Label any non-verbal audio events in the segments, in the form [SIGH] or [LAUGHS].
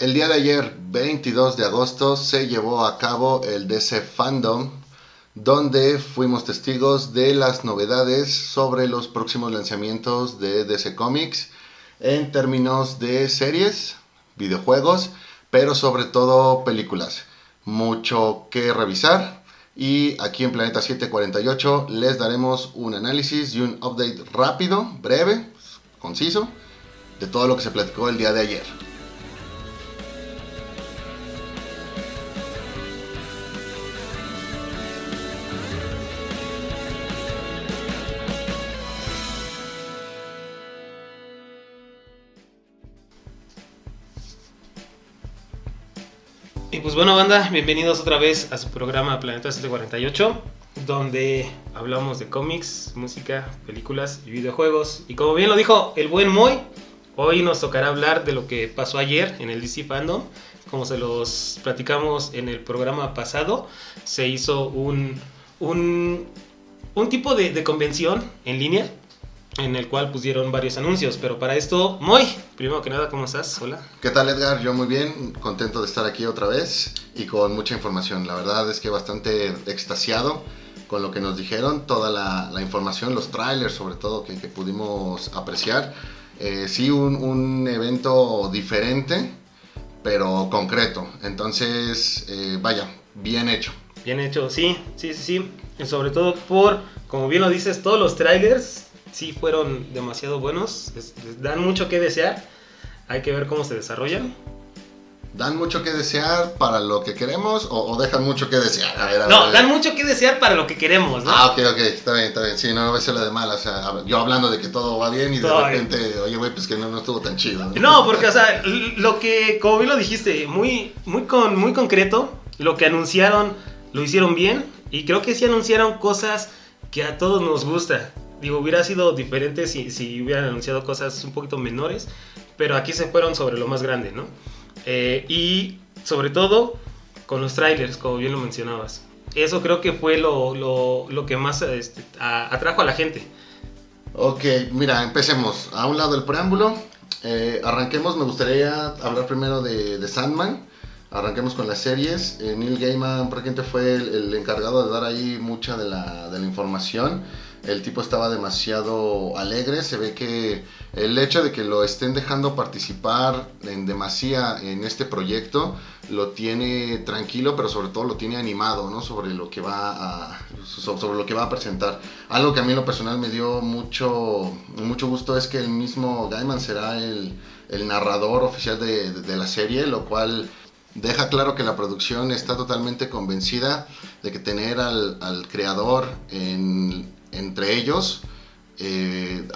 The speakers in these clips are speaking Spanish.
El día de ayer, 22 de agosto, se llevó a cabo el DC Fandom, donde fuimos testigos de las novedades sobre los próximos lanzamientos de DC Comics en términos de series, videojuegos, pero sobre todo películas. Mucho que revisar y aquí en Planeta 748 les daremos un análisis y un update rápido, breve, conciso, de todo lo que se platicó el día de ayer. Bueno, banda, bienvenidos otra vez a su programa Planeta 748, donde hablamos de cómics, música, películas y videojuegos. Y como bien lo dijo el buen Moy, hoy nos tocará hablar de lo que pasó ayer en el DC Fandom. Como se los platicamos en el programa pasado, se hizo un, un, tipo de convención en línea en el cual pusieron varios anuncios. Pero para esto, Moy, primero que nada, ¿cómo estás? Hola. ¿Qué tal Edgar? Yo muy bien, contento de estar aquí otra vez y con mucha información. La verdad es que bastante extasiado con lo que nos dijeron, toda la, información, los trailers sobre todo que, pudimos apreciar. Eh, sí, un, evento diferente, pero concreto. Entonces, eh, vaya, bien hecho. Bien hecho, sí, sí, sí, sí. Y sobre todo por, como bien lo dices, todos los trailers sí fueron demasiado buenos, dan mucho que desear, hay que ver cómo se desarrollan. ¿Dan mucho que desear para lo que queremos o, dejan mucho que desear? no, dan mucho que desear para lo que queremos, ¿no? Ah, ok, ok, está bien, está bien. Sí, no, no a ser la de mal. O sea, yo hablando de que todo va bien y de repente, oye, güey, pues que no, no estuvo tan chido. ¿no? porque, o sea, lo que, como bien lo dijiste, muy, muy, con, muy concreto, lo que anunciaron lo hicieron bien y creo que sí anunciaron cosas que a todos nos gusta. Digo, hubiera sido diferente si, si hubieran anunciado cosas un poquito menores, pero aquí se fueron sobre lo más grande, ¿no? Eh, y sobre todo con los trailers, como bien lo mencionabas. Eso creo que fue lo, lo, lo que más este, atrajo a la gente. Ok, mira, empecemos. A un lado el preámbulo. Eh, arranquemos, me gustaría hablar primero de, de Sandman. Arranquemos con las series. Eh, Neil Gaiman prácticamente fue el, el, encargado de dar ahí mucha de la, de la información el tipo estaba demasiado alegre, se ve que el hecho de que lo estén dejando participar en demasía en este proyecto lo tiene tranquilo, pero sobre todo lo tiene animado, ¿no? Sobre lo que va a sobre lo que va a presentar. Algo que a mí en lo personal me dio mucho mucho gusto es que el mismo Gaiman será el, narrador oficial de, la serie, lo cual deja claro que la producción está totalmente convencida de que tener al, al creador en entre ellos eh,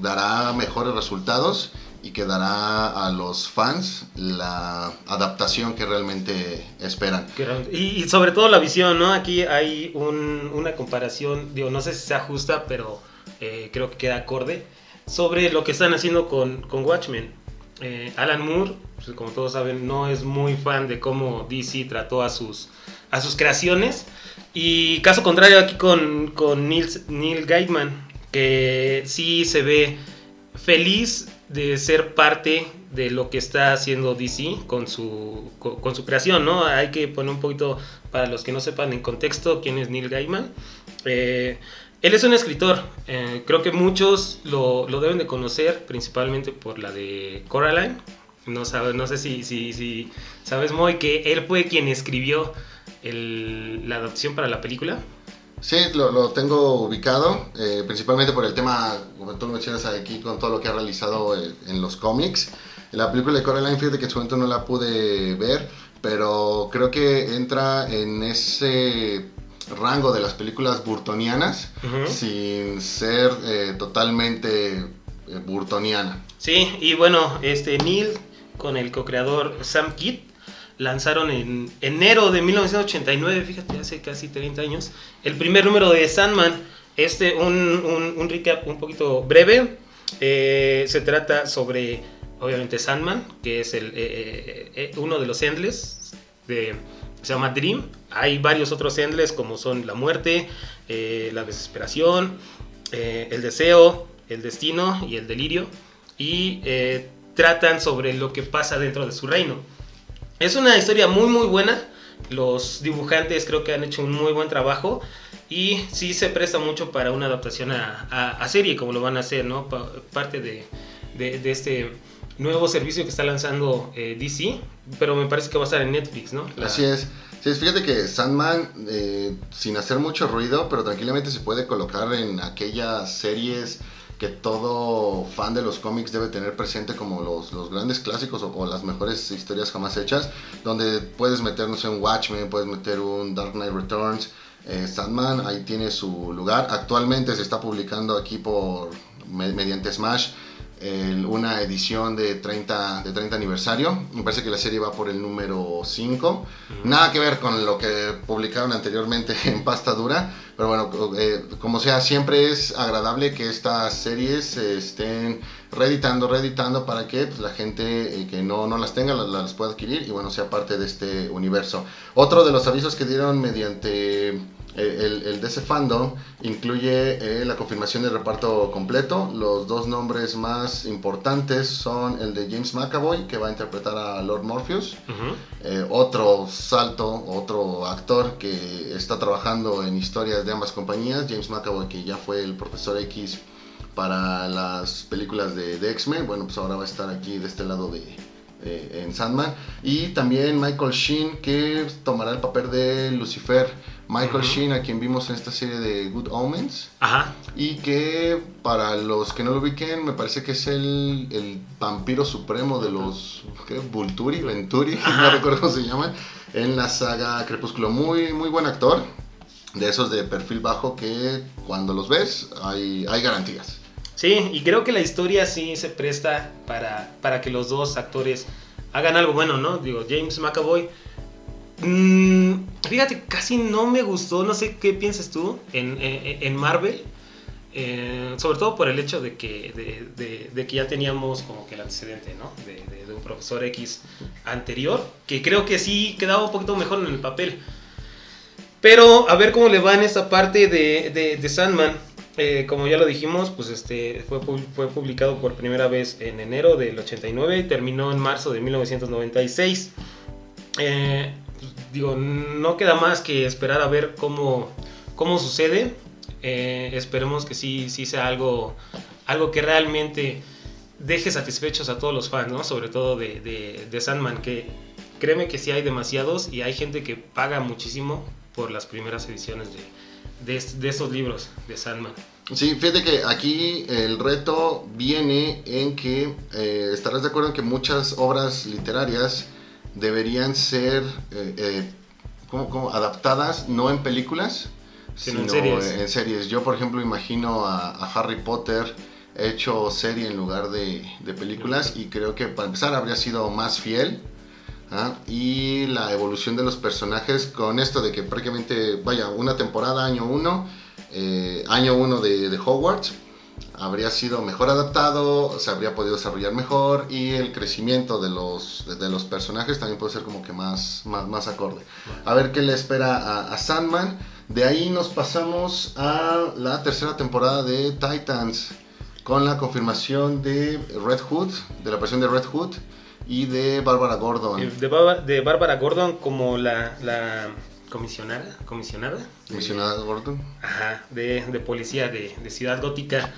dará mejores resultados y que dará a los fans la adaptación que realmente esperan. Y, sobre todo la visión, ¿no? Aquí hay una comparación, digo, no sé si sea justa, pero eh, creo que queda acorde, sobre lo que están haciendo con, con Watchmen. Eh, Alan Moore, pues, como todos saben, no es muy fan de cómo DC trató a sus, a sus creaciones. Y caso contrario aquí con, con Neil, Gaiman, que sí se ve feliz de ser parte de lo que está haciendo DC con su, con, su creación, ¿no? Hay que poner un poquito, para los que no sepan en contexto, quién es Neil Gaiman. Eh, él es un escritor, eh, creo que muchos lo, lo, deben de conocer, principalmente por la de Coraline. No, sabe, no sé si, si sabes, muy que él fue quien escribió la adaptación para la película? Sí, lo, tengo ubicado, eh, principalmente por el tema, como tú mencionas aquí, con todo lo que ha realizado eh, en los cómics. La película de Coraline, fíjate que en su momento no la pude ver, pero creo que entra en ese rango de las películas burtonianas, sin ser eh, totalmente burtoniana. Sí, y bueno, este Neil con el co-creador Sam Kidd lanzaron en enero de 1989, fíjate, hace casi 30 años, el primer número de Sandman. Este, un, un, recap un poquito breve. Eh, se trata sobre, obviamente, Sandman, que es el, eh, eh, uno de los Endless, de, se llama Dream. Hay varios otros Endless, como son la muerte, la desesperación, el deseo, el destino y el delirio. Y tratan sobre lo que pasa dentro de su reino. Es una historia muy muy buena. Los dibujantes creo que han hecho un muy buen trabajo. Y sí se presta mucho para una adaptación a, a- serie, como lo van a hacer, ¿no? Pa- parte de, de- este nuevo servicio que está lanzando eh, DC. Pero me parece que va a estar en Netflix, ¿no? Así es. Sí, fíjate que Sandman, eh, sin hacer mucho ruido, pero tranquilamente se puede colocar en aquellas series todo fan de los cómics debe tener presente como los, los grandes clásicos o, las mejores historias jamás hechas, donde puedes meter, no sé, un Watchmen, puedes meter un Dark Knight Returns, eh, Sandman, ahí tiene su lugar. Actualmente se está publicando aquí por me- mediante Smash el- una edición de 30, de 30 aniversario. Me parece que la serie va por el número 5. Nada que ver con lo que publicaron anteriormente [LAUGHS] en pasta dura. Pero bueno, eh, como sea, siempre es agradable que estas series se estén reeditando, reeditando para que pues, la gente eh, que no, no las tenga las, las pueda adquirir y bueno, sea parte de este universo. Otro de los avisos que dieron mediante el, el DC Fandom incluye eh, la confirmación del reparto completo. Los dos nombres más importantes son el de James McAvoy, que va a interpretar a Lord Morpheus. Ujú. Eh, otro salto, otro actor que está trabajando en historias de ambas compañías, James McAvoy, que ya fue el profesor X para las películas de, de X-Men, bueno, pues ahora va a estar aquí de este lado de eh, en Sandman. Y también Michael Sheen, que tomará el papel de Lucifer. Michael. Sheen, a quien vimos en esta serie de Good Omens. Ajá. Y que para los que no lo ubiquen, me parece que es el, el vampiro supremo de los ¿qué? Vulturi, Venturi, [LAUGHS] no recuerdo cómo se llaman, en la saga Crepúsculo. Muy, muy buen actor, de esos de perfil bajo que cuando los ves hay, hay garantías. Sí, y creo que la historia sí se presta para, para que los dos actores hagan algo bueno, ¿no? Digo, James McAvoy. Mm, fíjate, casi no me gustó, no sé qué piensas tú en, en- en Marvel. eh, sobre todo por el hecho de que, de, que ya teníamos como que el antecedente, ¿no? De, un profesor X anterior, que creo que sí quedaba un poquito mejor en el papel. Pero a ver cómo le va en esta parte de, Sandman. Eh, como ya lo dijimos, pues este fue, fue publicado por primera vez en enero del 89 y terminó en marzo de 1996. Eh, pues, digo, no queda más que esperar a ver cómo, cómo sucede. Eh, esperemos que sí, sí sea algo, algo que realmente deje satisfechos a todos los fans, ¿no? Sobre todo de, de, de Sandman, que créeme que sí hay demasiados y hay gente que paga muchísimo por las primeras ediciones de, de, estos libros de Sandman. Sí, fíjate que aquí el reto viene en que eh, estarás de acuerdo en que muchas obras literarias deberían ser eh, eh, ¿cómo- cómo? adaptadas no en películas, Sino en series. en series. Yo, por ejemplo, imagino a, a Harry Potter hecho serie en lugar de, de películas y creo que para empezar habría sido más fiel. ¿ah? Y la evolución de los personajes con esto de que prácticamente, vaya, una temporada, año uno, eh, año uno de, de Hogwarts, habría sido mejor adaptado, se habría podido desarrollar mejor y el crecimiento de los, de, de los personajes también puede ser como que más, más, más acorde. A ver qué le espera a, a Sandman. De ahí nos pasamos a la tercera temporada de Titans con la confirmación de Red Hood, de la versión de Red Hood y de Bárbara Gordon. Eh, De, de Bárbara Gordon como la, la comisionada, comisionada, de- Mencionada Gordon. Ajá, de, de policía de, de Ciudad Gótica.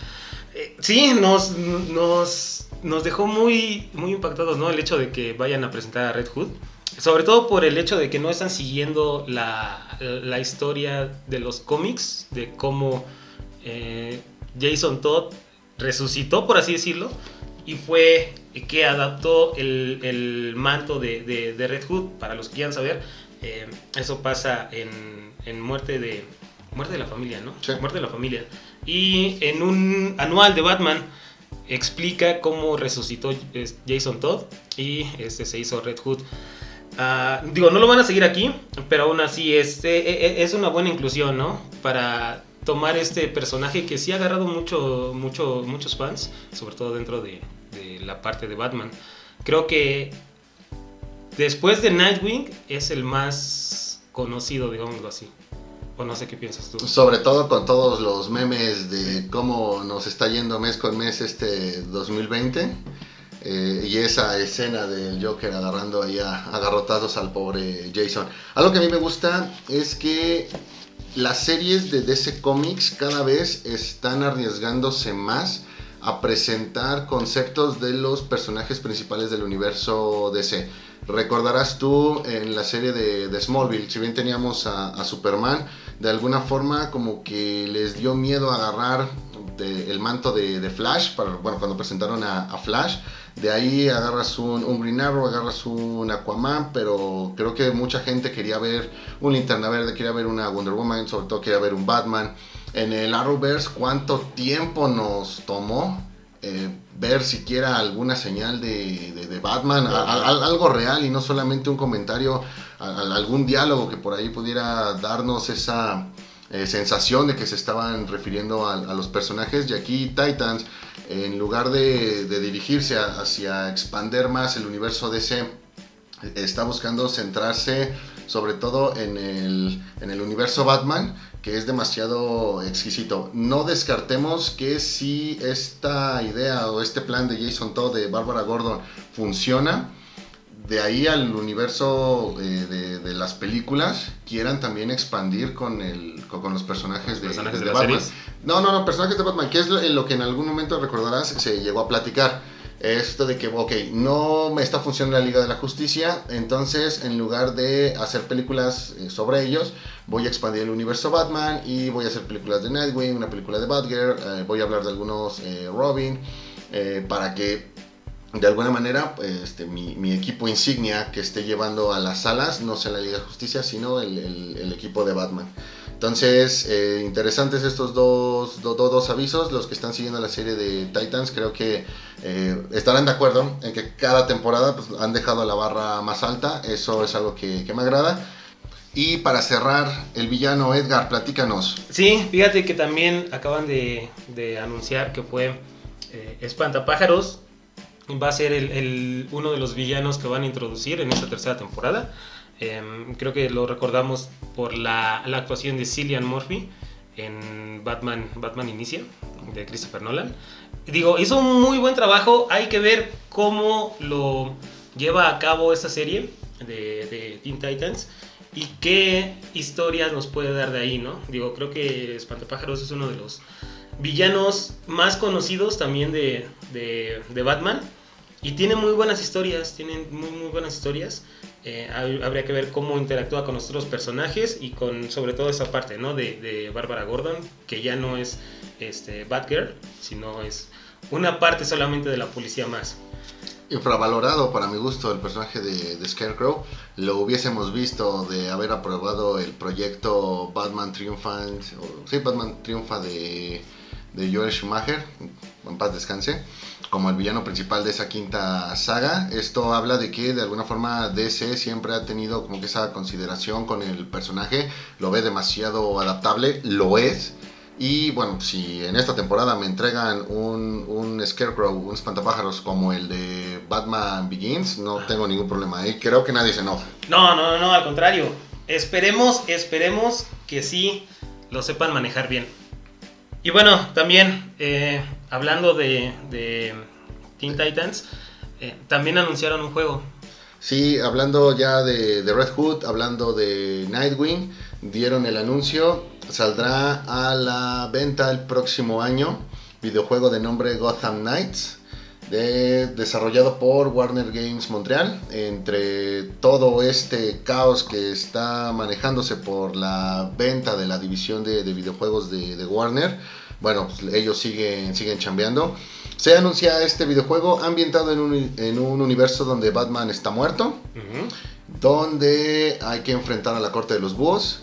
Eh, sí, nos, nos, nos dejó muy, muy impactados, ¿no? El hecho de que vayan a presentar a Red Hood. Sobre todo por el hecho de que no están siguiendo la, la historia de los cómics, de cómo eh, Jason Todd resucitó, por así decirlo, y fue que adaptó el, el manto de, de- de Red Hood. Para los que quieran saber, eh, eso pasa en, en Muerte de Muerte de la Familia, ¿no? Sí. Muerte de la Familia. Y en un anual de Batman explica cómo resucitó es, Jason Todd y este se hizo Red Hood. Ah, digo, no lo van a seguir aquí, pero aún así es, eh, eh, es una buena inclusión, ¿no? Para tomar este personaje que sí ha agarrado mucho, mucho, muchos fans, sobre todo dentro de, de la parte de Batman. Creo que después de Nightwing es el más conocido, digámoslo así. O no sé qué piensas tú. Sobre todo con todos los memes de cómo nos está yendo mes con mes este 2020. eh, y esa escena del Joker agarrando ahí a, agarrotados al pobre Jason. Algo que a mí me gusta es que las series de DC Comics cada vez están arriesgándose más a presentar conceptos de los personajes principales del universo DC. Recordarás tú en la serie de, Smallville, si bien teníamos a, Superman, de alguna forma como que les dio miedo agarrar el manto de, Flash, para, bueno, cuando presentaron a, Flash, de ahí agarras un, un, Green Arrow, agarras un Aquaman, pero creo que mucha gente quería ver un Linterna Verde, quería ver una Wonder Woman, sobre todo quería ver un Batman. En el Arrowverse, ¿cuánto tiempo nos tomó eh, ver siquiera alguna señal de, Batman, algo real y no solamente un comentario, algún diálogo que por ahí pudiera darnos esa eh, sensación de que se estaban refiriendo a, los personajes. Y aquí Titans, en lugar de, dirigirse hacia expander más el universo DC, está buscando centrarse sobre todo en el, en el universo Batman que es demasiado exquisito. No descartemos que si esta idea o este plan de Jason Todd de Barbara Gordon funciona, de ahí al universo eh, de, las películas quieran también expandir con, el, con, los personajes de, Batman. No, no, no, personajes de Batman, que es lo que en algún momento recordarás se llegó a platicar esto de que, ok, no me está funcionando la Liga de la Justicia, entonces en lugar de hacer películas eh, sobre ellos, voy a expandir el universo Batman y voy a hacer películas de Nightwing, una película de Batgirl, eh, voy a hablar de algunos eh, Robin, para que de alguna manera este, mi, equipo insignia que esté llevando a las salas no sea la Liga de Justicia, sino el equipo de Batman. Entonces, eh, interesantes estos dos, dos, avisos. Los que están siguiendo la serie de Titans creo que eh, estarán de acuerdo en que cada temporada pues, han dejado la barra más alta. Eso es algo que, me agrada. Y para cerrar, el villano Edgar, platícanos. Sí, fíjate que también acaban de, anunciar que fue eh, Espantapájaros. Va a ser uno de los villanos que van a introducir en esta tercera temporada. Em, creo que lo recordamos por la, actuación de Cillian Murphy en Batman, Batman Inicia de Christopher Nolan. Digo, hizo un muy buen trabajo. Hay que ver cómo lo lleva a cabo esta serie de, Teen Titans y qué historias nos puede dar de ahí, ¿no? Digo, creo que Espantapájaros es uno de los villanos más conocidos también de Batman y tiene muy buenas historias, tiene muy, muy buenas historias. Eh, habría que ver cómo interactúa con los otros personajes y con sobre todo esa parte ¿no? de, de Bárbara Gordon, que ya no es este, Batgirl, sino es una parte solamente de la policía más. Infravalorado para mi gusto el personaje de, Scarecrow. Lo hubiésemos visto de haber aprobado el proyecto Batman Triumphant, sí, Batman Triunfa de, de Joel Schumacher, en paz descanse como el villano principal de esa quinta saga. Esto habla de que de alguna forma DC siempre ha tenido como que esa consideración con el personaje, lo ve demasiado adaptable, lo es. Y bueno, si en esta temporada me entregan un, un Scarecrow, un espantapájaros como el de Batman Begins, no tengo ningún problema. Y creo que nadie se enoja. No, no, no, al contrario. Esperemos, esperemos que sí lo sepan manejar bien. Y bueno, también eh, hablando de, Teen Titans, eh, también anunciaron un juego. Sí, hablando ya de, Red Hood, hablando de Nightwing, dieron el anuncio, saldrá a la venta el próximo año, videojuego de nombre Gotham Knights desarrollado por Warner Games Montreal. Entre todo este caos que está manejándose por la venta de la división de, videojuegos de, Warner, bueno, pues, ellos siguen, siguen chambeando. Se anuncia este videojuego ambientado en un, universo donde Batman está muerto, donde hay que enfrentar a la corte de los búhos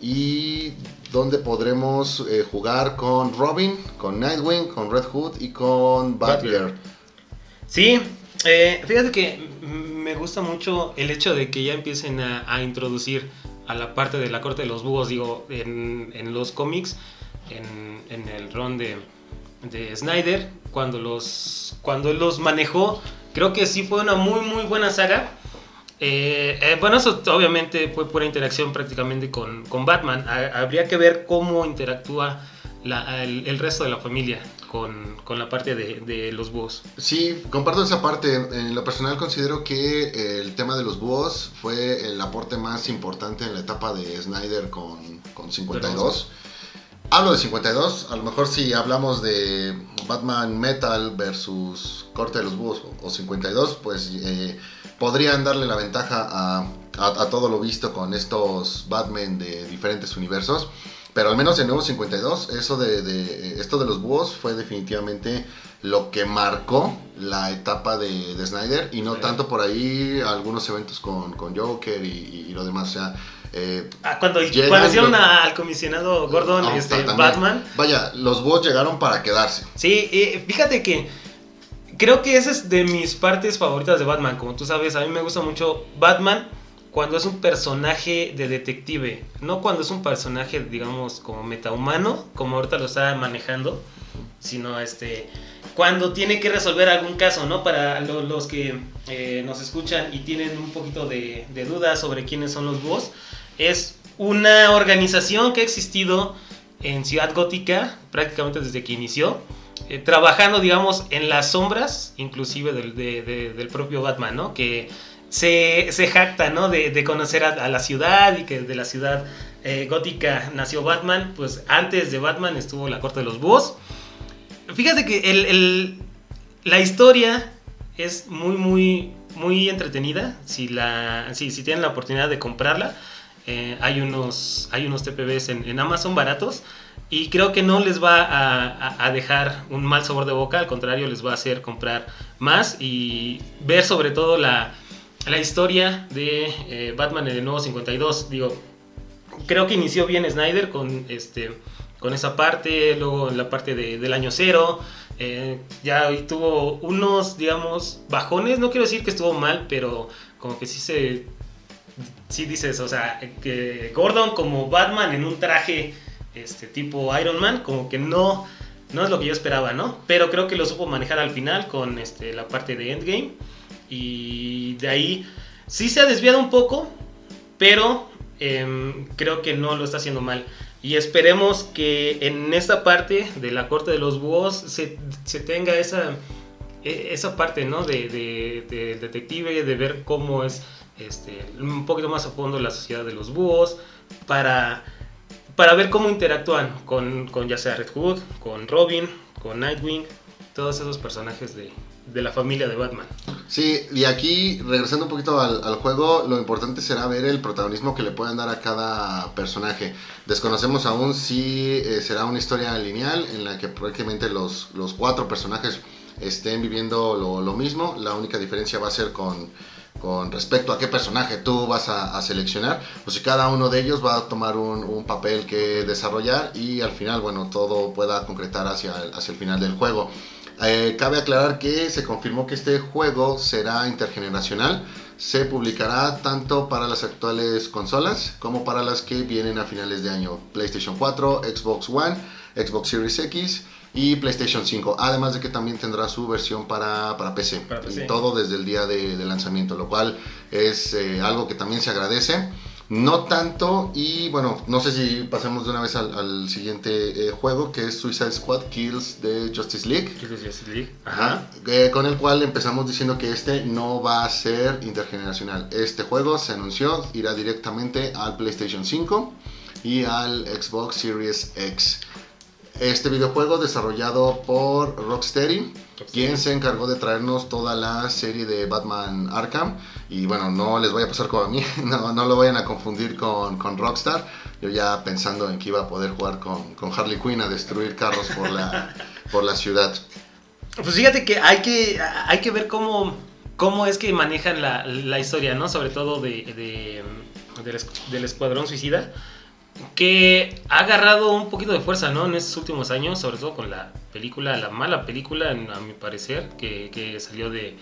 y donde podremos eh, jugar con Robin, con Nightwing, con Red Hood y con Batgirl. Sí, eh, fíjate que me gusta mucho el hecho de que ya empiecen a, introducir a la parte de la corte de los búhos, digo, en, los cómics, en, el ron de, Snyder, cuando los, cuando los manejó, creo que sí fue una muy, muy buena saga. Eh, eh, bueno, eso obviamente fue pura interacción prácticamente con, Batman. habría que ver cómo interactúa el, el resto de la familia. con, con la parte de, de, los búhos. Sí, comparto esa parte. En lo personal considero que el tema de los búhos fue el aporte más importante en la etapa de Snyder con, con 52. Hablo de 52, a lo mejor si hablamos de Batman Metal versus Corte de los Búhos o 52, pues eh, podrían darle la ventaja a, a, todo lo visto con estos Batman de diferentes universos. Pero al menos en Nuevo 52, eso de, de, esto de los búhos fue definitivamente lo que marcó la etapa de, de Snyder y no tanto por ahí algunos eventos con, con Joker y, y, lo demás. O sea, eh, ah, cuando, cuando hicieron al comisionado Gordon este, Batman. Vaya, los búhos llegaron para quedarse. Sí, eh, fíjate que creo que esa es de mis partes favoritas de Batman. Como tú sabes, a mí me gusta mucho Batman cuando es un personaje de detective, no cuando es un personaje, digamos, como metahumano, como ahorita lo está manejando, sino este cuando tiene que resolver algún caso, ¿no? Para los que eh, nos escuchan y tienen un poquito de, de dudas sobre quiénes son los búhos, es una organización que ha existido en Ciudad Gótica prácticamente desde que inició, eh, trabajando, digamos, en las sombras, inclusive del, del propio Batman, ¿no? Que se, se jacta, ¿no? De, conocer a, la ciudad y que de la ciudad eh, gótica nació Batman. Pues antes de Batman estuvo la corte de los búhos. Fíjate que el, la historia es muy, muy, muy entretenida. Si, la, si, si tienen la oportunidad de comprarla, eh, hay, unos, hay unos TPBs en, en, Amazon baratos. Y creo que no les va a, a, dejar un mal sabor de boca, al contrario, les va a hacer comprar más y ver sobre todo la, la historia de eh, Batman en el nuevo 52. Digo, creo que inició bien Snyder con, este, con esa parte, luego la parte de, del año cero. Eh, ya tuvo unos, digamos, bajones. No quiero decir que estuvo mal, pero como que sí se. Sí dices, o sea, que Gordon como Batman en un traje este tipo Iron Man, como que no, no es lo que yo esperaba, ¿no? Pero creo que lo supo manejar al final con este, la parte de Endgame. Y de ahí sí se ha desviado un poco, pero em, creo que no lo está haciendo mal. Y esperemos que en esta parte de la corte de los búhos se, se tenga esa, e, esa parte ¿no? de, de, detective, de ver cómo es este, un poquito más a fondo la sociedad de los búhos, para, para ver cómo interactúan con, con ya sea Red Hood, con Robin, con Nightwing, todos esos personajes de, de la familia de Batman. Sí, y aquí, regresando un poquito al, juego, lo importante será ver el protagonismo que le pueden dar a cada personaje. Desconocemos aún si eh, será una historia lineal en la que prácticamente los, los cuatro personajes estén viviendo lo, mismo. La única diferencia va a ser con, con respecto a qué personaje tú vas a, seleccionar, o si cada uno de ellos va a tomar un, papel que desarrollar y al final, bueno, todo pueda concretar hacia hacia el final del juego. Eh, cabe aclarar que se confirmó que este juego será intergeneracional. Se publicará tanto para las actuales consolas como para las que vienen a finales de año. PlayStation 4, Xbox One, Xbox Series X y PlayStation 5. Además de que también tendrá su versión para, para, PC, Y todo desde el día de, lanzamiento, lo cual es eh, algo que también se agradece. No tanto, y bueno, no sé si pasemos de una vez al, siguiente eh, juego, que es Suicide Squad Kills de Justice League. Justice League. Ajá. Eh, con el cual empezamos diciendo que este no va a ser intergeneracional. Este juego se anunció, irá directamente al PlayStation 5 y al Xbox Series X. Este videojuego desarrollado por Rocksteady, quien se encargó de traernos toda la serie de Batman Arkham. Y bueno, no les vaya a pasar como a mí, [LAUGHS] no, no lo vayan a confundir con, con, Rockstar. Yo ya pensando en que iba a poder jugar con, con Harley Quinn a destruir carros por la, [LAUGHS] por la ciudad. Pues fíjate que hay que, hay que ver cómo, cómo es que manejan la, la historia, ¿no? Sobre todo de, de, del Escuadrón Suicida que ha agarrado un poquito de fuerza, ¿no? En estos últimos años, sobre todo con la película, la mala película, a mi parecer, que, salió de...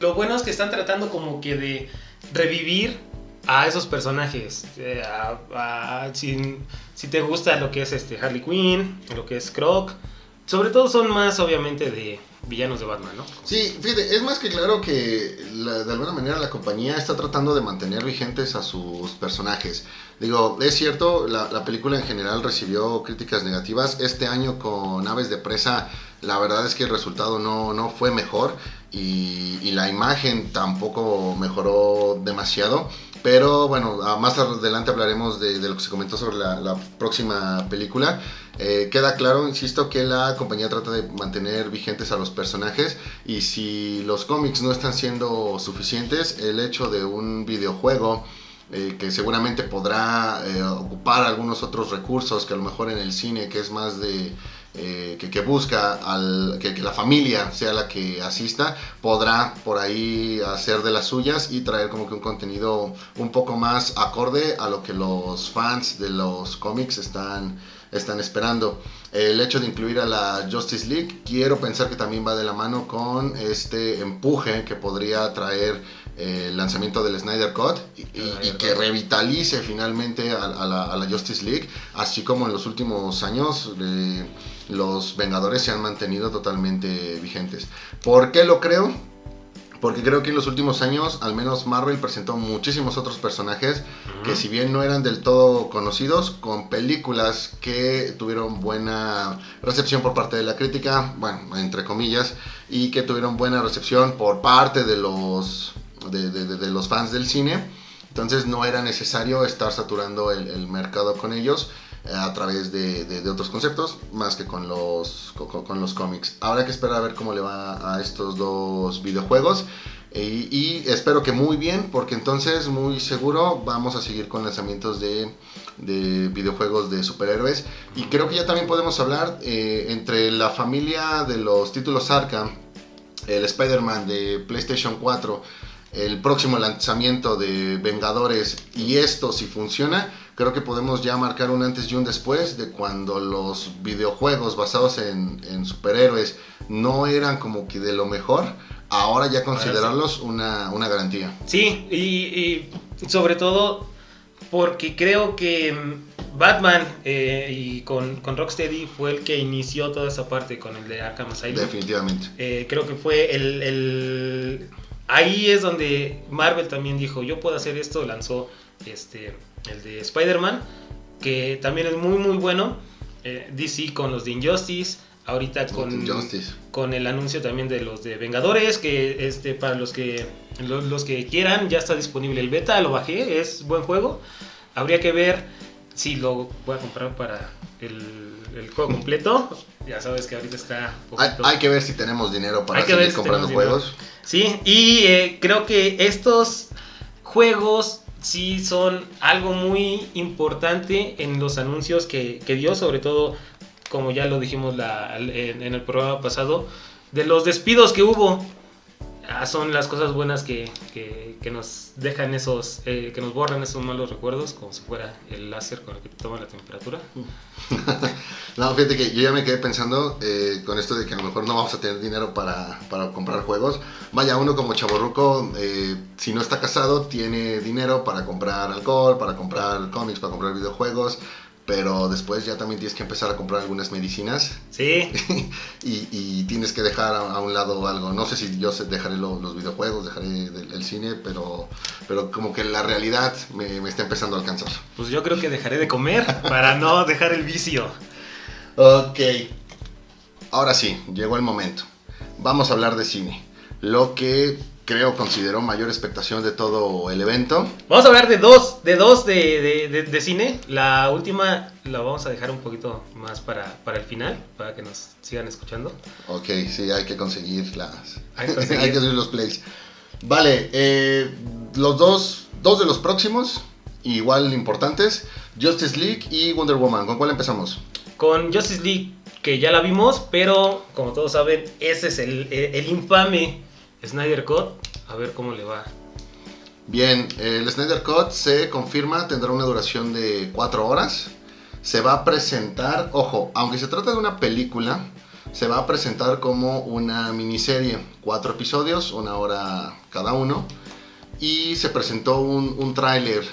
Lo bueno es que están tratando como que de revivir a esos personajes. Eh, si, si, te gusta lo que es este Harley Quinn, lo que es Croc, sobre todo son más obviamente de villanos de Batman, ¿no? Sí, fíjate, es más que claro que de alguna manera la compañía está tratando de mantener vigentes a sus personajes. Digo, es cierto, la, la película en general recibió críticas negativas. Este año con Aves de Presa, la verdad es que el resultado no, no fue mejor y la imagen tampoco mejoró demasiado. Pero bueno, más adelante hablaremos de, lo que se comentó sobre la, la próxima película. Eh, queda claro, insisto, que la compañía trata de mantener vigentes a los personajes y si los cómics no están siendo suficientes, el hecho de un videojuego eh, que seguramente podrá eh, ocupar algunos otros recursos que a lo mejor en el cine, que es más de... eh, que, que busca al, que, que la familia sea la que asista, podrá por ahí hacer de las suyas y traer como que un contenido un poco más acorde a lo que los fans de los cómics están, están esperando. El hecho de incluir a la Justice League, quiero pensar que también va de la mano con este empuje que podría traer eh, el lanzamiento del Snyder Cut y, y- y que revitalice finalmente a, a la, a la Justice League, así como en los últimos años eh, los Vengadores se han mantenido totalmente vigentes. ¿Por qué lo creo? Porque creo que en los últimos años, al menos Marvel presentó muchísimos otros personajes que si bien no eran del todo conocidos, con películas que tuvieron buena recepción por parte de la crítica, bueno, entre comillas, y que tuvieron buena recepción por parte de los, de, de- de- de los fans del cine. Entonces no era necesario estar saturando el, el mercado con ellos a través de, otros conceptos, más que con los, cómics. Habrá que esperar a ver cómo le va a estos dos videojuegos. Y, y espero que muy bien, porque entonces muy seguro vamos a seguir con lanzamientos de, de videojuegos de superhéroes. Y creo que ya también podemos hablar eh, entre la familia de los títulos Arkham, el Spider-Man de PlayStation 4, el próximo lanzamiento de Vengadores y esto si funciona, creo que podemos ya marcar un antes y un después de cuando los videojuegos basados en, en superhéroes no eran como que de lo mejor, ahora ya considerarlos una, una garantía. Sí, y, y sobre todo porque creo que Batman eh, y con, con Rocksteady fue el que inició toda esa parte con el de Arkham Asylum. Definitivamente. Eh, creo que fue el, el- Ahí es donde Marvel también dijo, yo puedo hacer esto, lanzó este, el de Spider-Man, que también es muy muy bueno. Eh, DC con los de Injustice, ahorita con, Injustice. con el anuncio también de los de Vengadores, que este para los que los, los que quieran ya está disponible el beta, lo bajé, es buen juego. Habría que ver si lo voy a comprar para el, el juego completo. Ya sabes que ahorita está Hay, que ver si tenemos dinero para seguir si comprando dinero. juegos. Sí, y eh, creo que estos juegos sí son algo muy importante en los anuncios que, que dio, sobre todo, como ya lo dijimos la- en, en el programa pasado, de los despidos que hubo. Ah, son las cosas buenas que, que- que nos dejan esos, eh, que nos borran esos malos recuerdos, como si fuera el láser con el que te toman la temperatura. [LAUGHS] No, fíjate que yo ya me quedé pensando eh, con esto de que a lo mejor no vamos a tener dinero para, para comprar juegos. Vaya, uno como chaborruco, eh, si no está casado, tiene dinero para comprar alcohol, para comprar cómics, para comprar videojuegos, pero después ya también tienes que empezar a comprar algunas medicinas Sí, [LAUGHS] y, y tienes que dejar a, a un lado algo. No sé si yo dejaré lo- los videojuegos, dejaré el cine, pero, pero como que la realidad me, me está empezando a alcanzar. pues yo creo que dejaré de comer para no dejar el vicio. Ok. Ahora sí, llegó el momento. Vamos a hablar de cine. Lo que creo consideró mayor expectación de todo el evento. Vamos a hablar de dos, de dos de, de- de- de cine. La última la vamos a dejar un poquito más para, para el final, para que nos sigan escuchando. Ok, sí, hay que conseguir las. Hay que conseguir. [LAUGHS] hay que subir los plays. Vale, eh, los dos, dos de los próximos, igual importantes: Justice League y Wonder Woman. ¿Con cuál empezamos? Con Justice League, que ya la vimos, pero como todos saben, ese es el, el- el infame Snyder Cut. A ver cómo le va. Bien, el Snyder Cut se confirma, tendrá una duración de 4 horas. Se va a presentar, ojo, aunque se trata de una película, se va a presentar como una miniserie, cuatro episodios, una hora cada uno. Y se presentó un, un tráiler,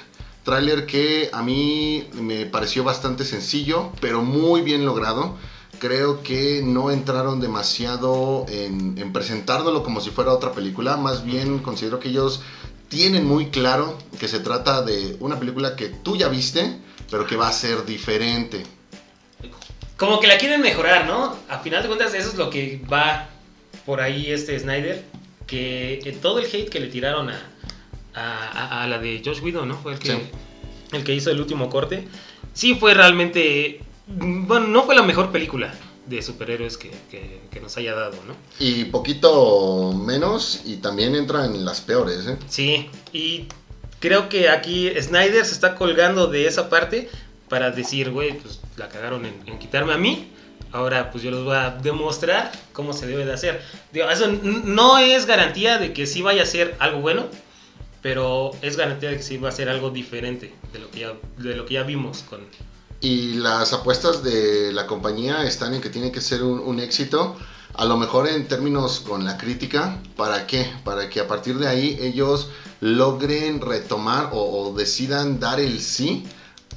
tráiler que a mí me pareció bastante sencillo, pero muy bien logrado. Creo que no entraron demasiado en, en presentándolo como si fuera otra película. Más bien considero que ellos tienen muy claro que se trata de una película que tú ya viste, pero que va a ser diferente. Como que la quieren mejorar, ¿no? A final de cuentas, eso es lo que va por ahí este Snyder. Que eh, todo el hate que le tiraron a, a, a- a la de Josh Whedon, ¿no? Fue el que, Sí. el que hizo el último corte. Sí fue realmente... Bueno, no fue la mejor película de superhéroes que, que- que nos haya dado, ¿no? Y poquito menos, y también entra en las peores, ¿eh? Sí, y creo que aquí Snyder se está colgando de esa parte para decir, güey, pues la cagaron en, en quitarme a mí. Ahora, pues yo les voy a demostrar cómo se debe de hacer. Digo, eso no es garantía de que sí vaya a ser algo bueno, pero es garantía de que sí va a ser algo diferente de lo que ya, de lo que ya vimos con... Y las apuestas de la compañía están en que tiene que ser un, un éxito, a lo mejor en términos con la crítica. ¿Para qué? Para que a partir de ahí ellos logren retomar o, o decidan dar el sí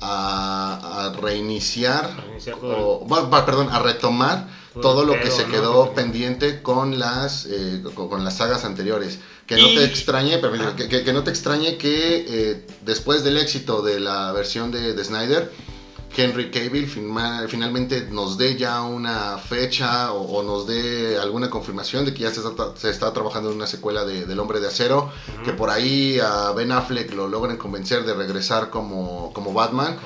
a, a reiniciar, Reiniciar todo o, perdón, a retomar Todo lo que pedo, se quedó Que- pendiente con las, eh, con, con las sagas anteriores. Que no te extrañe, permíteme, Ah. que, que- que no te extrañe que eh, después del éxito de la versión de, de Snyder, Henry Cavill finalmente nos dé ya una fecha o, o nos dé alguna confirmación de que ya se está, se está trabajando en una secuela de, del Hombre de Acero, que por ahí a Ben Affleck lo logren convencer de regresar como, como Batman,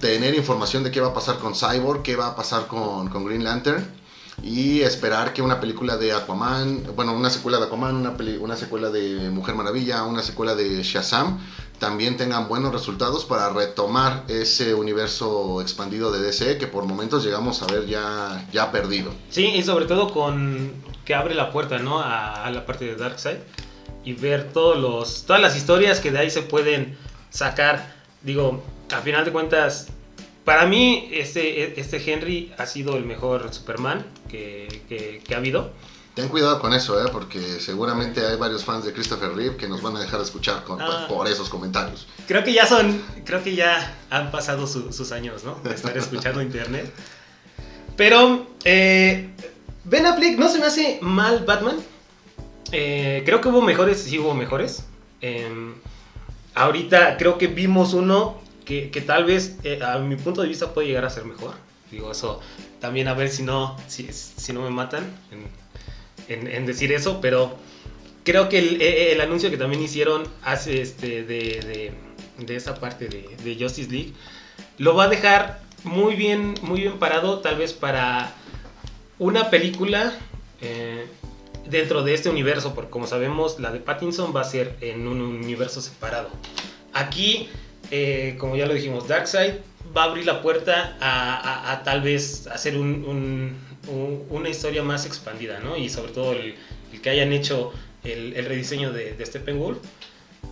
tener información de qué va a pasar con Cyborg, qué va a pasar con, con Green Lantern y esperar que una película de Aquaman, bueno, una secuela de Aquaman, una, peli- una secuela de Mujer Maravilla, una secuela de Shazam, también tengan buenos resultados para retomar ese universo expandido de DC que por momentos llegamos a ver ya, ya perdido. Sí, y sobre todo con que abre la puerta, ¿no? A, a la parte de Darkseid y ver todos los, todas las historias que de ahí se pueden sacar. Digo, a final de cuentas, para mí este, este Henry ha sido el mejor Superman que, que- que ha habido. Ten cuidado con eso, ¿eh? porque seguramente hay varios fans de Christopher Reeve que nos van a dejar de escuchar con- Ah. por esos comentarios. Creo que ya son, creo que ya han pasado su- sus años, ¿no? De estar escuchando internet. Pero eh, Ben Affleck no se me hace mal Batman. Eh, creo que hubo mejores, sí hubo mejores. Eh, ahorita creo que vimos uno que, tal vez eh, a mi punto de vista puede llegar a ser mejor. Digo eso también a ver si no, si, no me matan en, decir eso, pero creo que el, eh, el anuncio que también hicieron hace este de, de, esa parte de, de Justice League lo va a dejar muy bien, muy bien parado, tal vez para una película eh, dentro de este universo, porque como sabemos, la de Pattinson va a ser en un universo separado. Aquí, eh, como ya lo dijimos, Darkseid va a abrir la puerta a, a- a tal vez hacer un- un- un- una historia más expandida, ¿no? Y sobre todo el, el que hayan hecho el, el rediseño de, de Steppenwolf,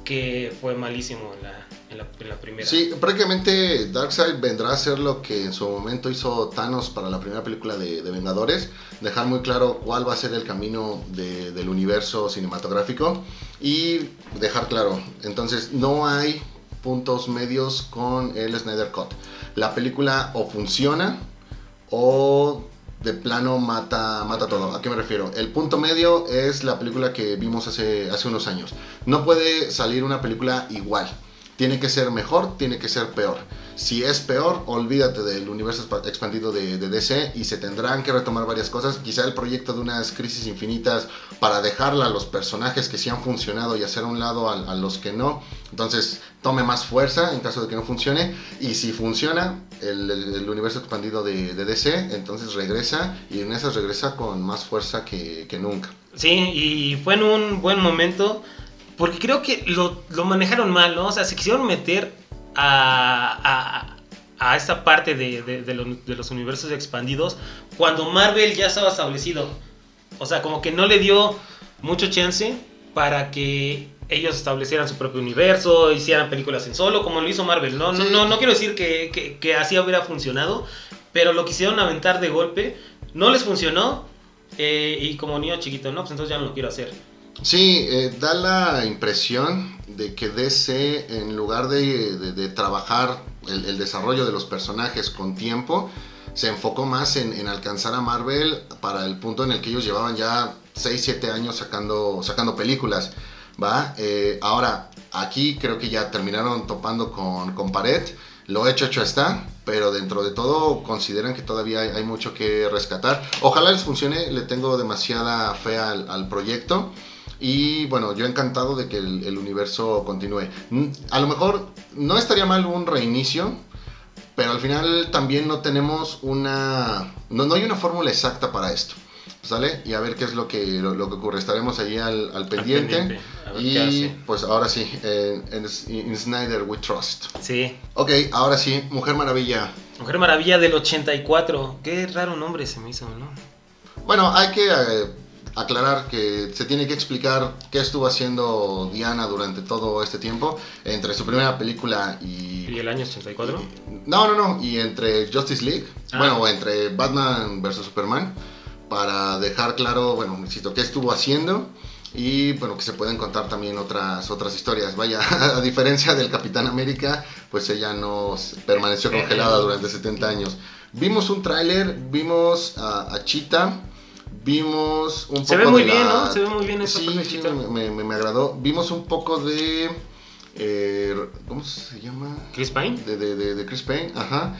que fue malísimo en la, en la- en la primera. Sí, prácticamente Darkseid vendrá a ser lo que en su momento hizo Thanos para la primera película de, de Vengadores, dejar muy claro cuál va a ser el camino de- del universo cinematográfico y dejar claro, entonces no hay puntos medios con el Snyder Cut. La película o funciona o de plano mata, mata todo. ¿A qué me refiero? El punto medio es la película que vimos hace, hace unos años. No puede salir una película igual. Tiene que ser mejor, tiene que ser peor. Si es peor, olvídate del universo expa- expandido de, de DC y se tendrán que retomar varias cosas. Quizá el proyecto de unas crisis infinitas para dejarla a los personajes que sí han funcionado y hacer a un lado a, a los que no. Entonces tome más fuerza en caso de que no funcione. Y si funciona el, universo expandido de, DC, entonces regresa y en esas regresa con más fuerza que, nunca. Sí, y fue en un buen momento. Porque creo que lo, lo manejaron mal, ¿no? O sea, se quisieron meter a, a, a esta parte de, de los universos expandidos cuando Marvel ya estaba establecido. O sea, como que no le dio mucho chance para que ellos establecieran su propio universo, hicieran películas en solo, como lo hizo Marvel. No, no, no, no quiero decir que, que- que así hubiera funcionado, pero lo quisieron aventar de golpe. No les funcionó. eh, y como niño chiquito, no, pues entonces ya no lo quiero hacer. Sí, eh, da la impresión de que DC, en lugar de, de- de trabajar el, el desarrollo de los personajes con tiempo, se enfocó más en, en alcanzar a Marvel para el punto en el que ellos llevaban ya 6, 7 años sacando, sacando películas. ¿Va? Eh, ahora, aquí creo que ya terminaron topando con, con pared. Lo hecho, hecho está, pero dentro de todo consideran que todavía hay, mucho que rescatar. Ojalá les funcione, le tengo demasiada fe al, al proyecto. Y bueno, yo encantado de que el, el universo continúe. Mm, A lo mejor no estaría mal un reinicio, pero al final también no tenemos una... No, no hay una fórmula exacta para esto. ¿Sale? Y a ver qué es lo que, lo, lo que ocurre. Estaremos ahí al, al pendiente. pendiente, a ver qué y pues ahora sí, en, Snyder We Trust. Sí. Ok, ahora sí, Mujer Maravilla. Mujer Maravilla del 84. Qué raro nombre se me hizo, ¿no? Bueno, hay que eh, aclarar que se tiene que explicar qué estuvo haciendo Diana durante todo este tiempo, entre su primera película y... ¿Y el año 84? No, no, no, y entre Justice League, Ah. bueno, o entre Batman vs. Superman, para dejar claro, bueno, necesito qué estuvo haciendo y bueno, que se pueden contar también otras otras historias. Vaya, [LAUGHS] a diferencia del Capitán América, pues ella no permaneció congelada durante 70 años. Vimos un tráiler, vimos a, a Cheetah, vimos un poco Se ve muy de bien, la- ¿no? Se ve muy bien esa Sí, de sí, me- me agradó. Vimos un poco de... eh, ¿Cómo se llama? Chris Pine. de, de, de, de Chris Pine, ajá,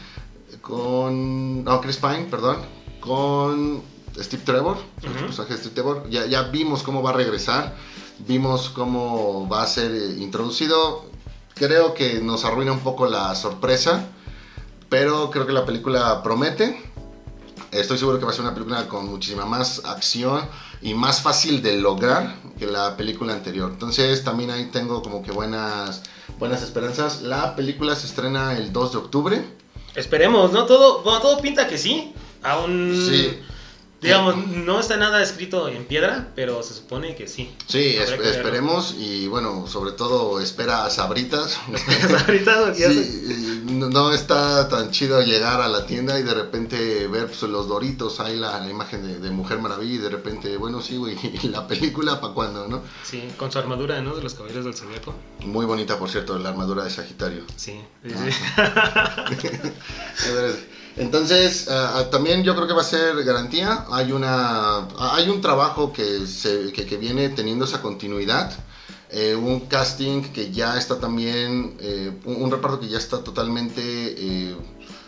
con, no, Chris Pine, perdón, con Steve Trevor, el personaje de Steve Trevor, ya, ya vimos cómo va a regresar, vimos cómo va a ser eh, introducido, creo que nos arruina un poco la sorpresa, pero creo que la película promete, estoy seguro que va a ser una película con muchísima más acción y más fácil de lograr que la película anterior. Entonces también ahí tengo como que buenas, buenas esperanzas. La película se estrena el 2 de octubre. Esperemos, ¿no? Todo, bueno, todo pinta que sí. Aún. Sí. Digamos, no está nada escrito en piedra, pero se supone que sí. Sí, que esperemos y bueno, sobre todo espera a Sabritas. [LAUGHS] Sé. Sí, no está tan chido llegar a la tienda y de repente ver pues, los doritos, ahí la, la imagen de, de Mujer Maravilla y de repente, bueno, sí, güey, ¿y [LAUGHS] la película para cuándo, no? Sí, con su armadura, ¿no? De los caballeros del Zodíaco. Muy bonita, por cierto, la armadura de Sagitario. Sí. sí, Ah. sí. [LAUGHS] Entonces, ah, también yo creo que va a ser garantía. Hay una ah, hay un trabajo que, se, que, que viene teniendo esa continuidad. Eh, un casting que ya está también, eh, un, un reparto que ya está totalmente eh,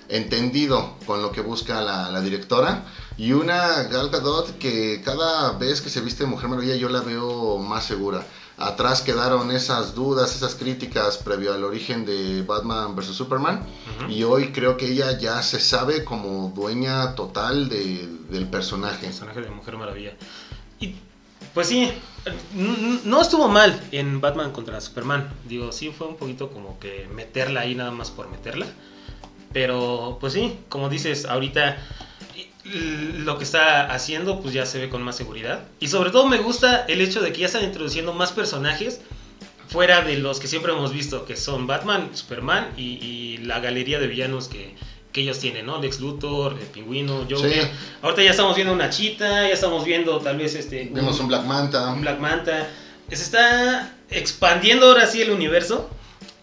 entendido con lo que busca la, la directora. Y una Gal Gadot que cada vez que se viste Mujer Maravilla yo la veo más segura. Atrás quedaron esas dudas, esas críticas previo al origen de Batman vs. Superman. Y hoy creo que ella ya se sabe como dueña total de- del personaje. personaje de Mujer Maravilla. Y pues sí, no estuvo mal en Batman contra Superman. Digo, sí fue un poquito como que meterla ahí nada más por meterla. Pero pues sí, como dices, ahorita lo que está haciendo pues ya se ve con más seguridad. Y sobre todo me gusta el hecho de que ya están introduciendo más personajes fuera de los que siempre hemos visto, que son Batman, Superman y, y la galería de villanos que, que ellos tienen, ¿no? Lex Luthor, el Pingüino, Joker. Sí. Ahorita ya estamos viendo una chita, ya estamos viendo tal vez este Vimos un Black Manta. un Black Manta. Se está expandiendo ahora sí el universo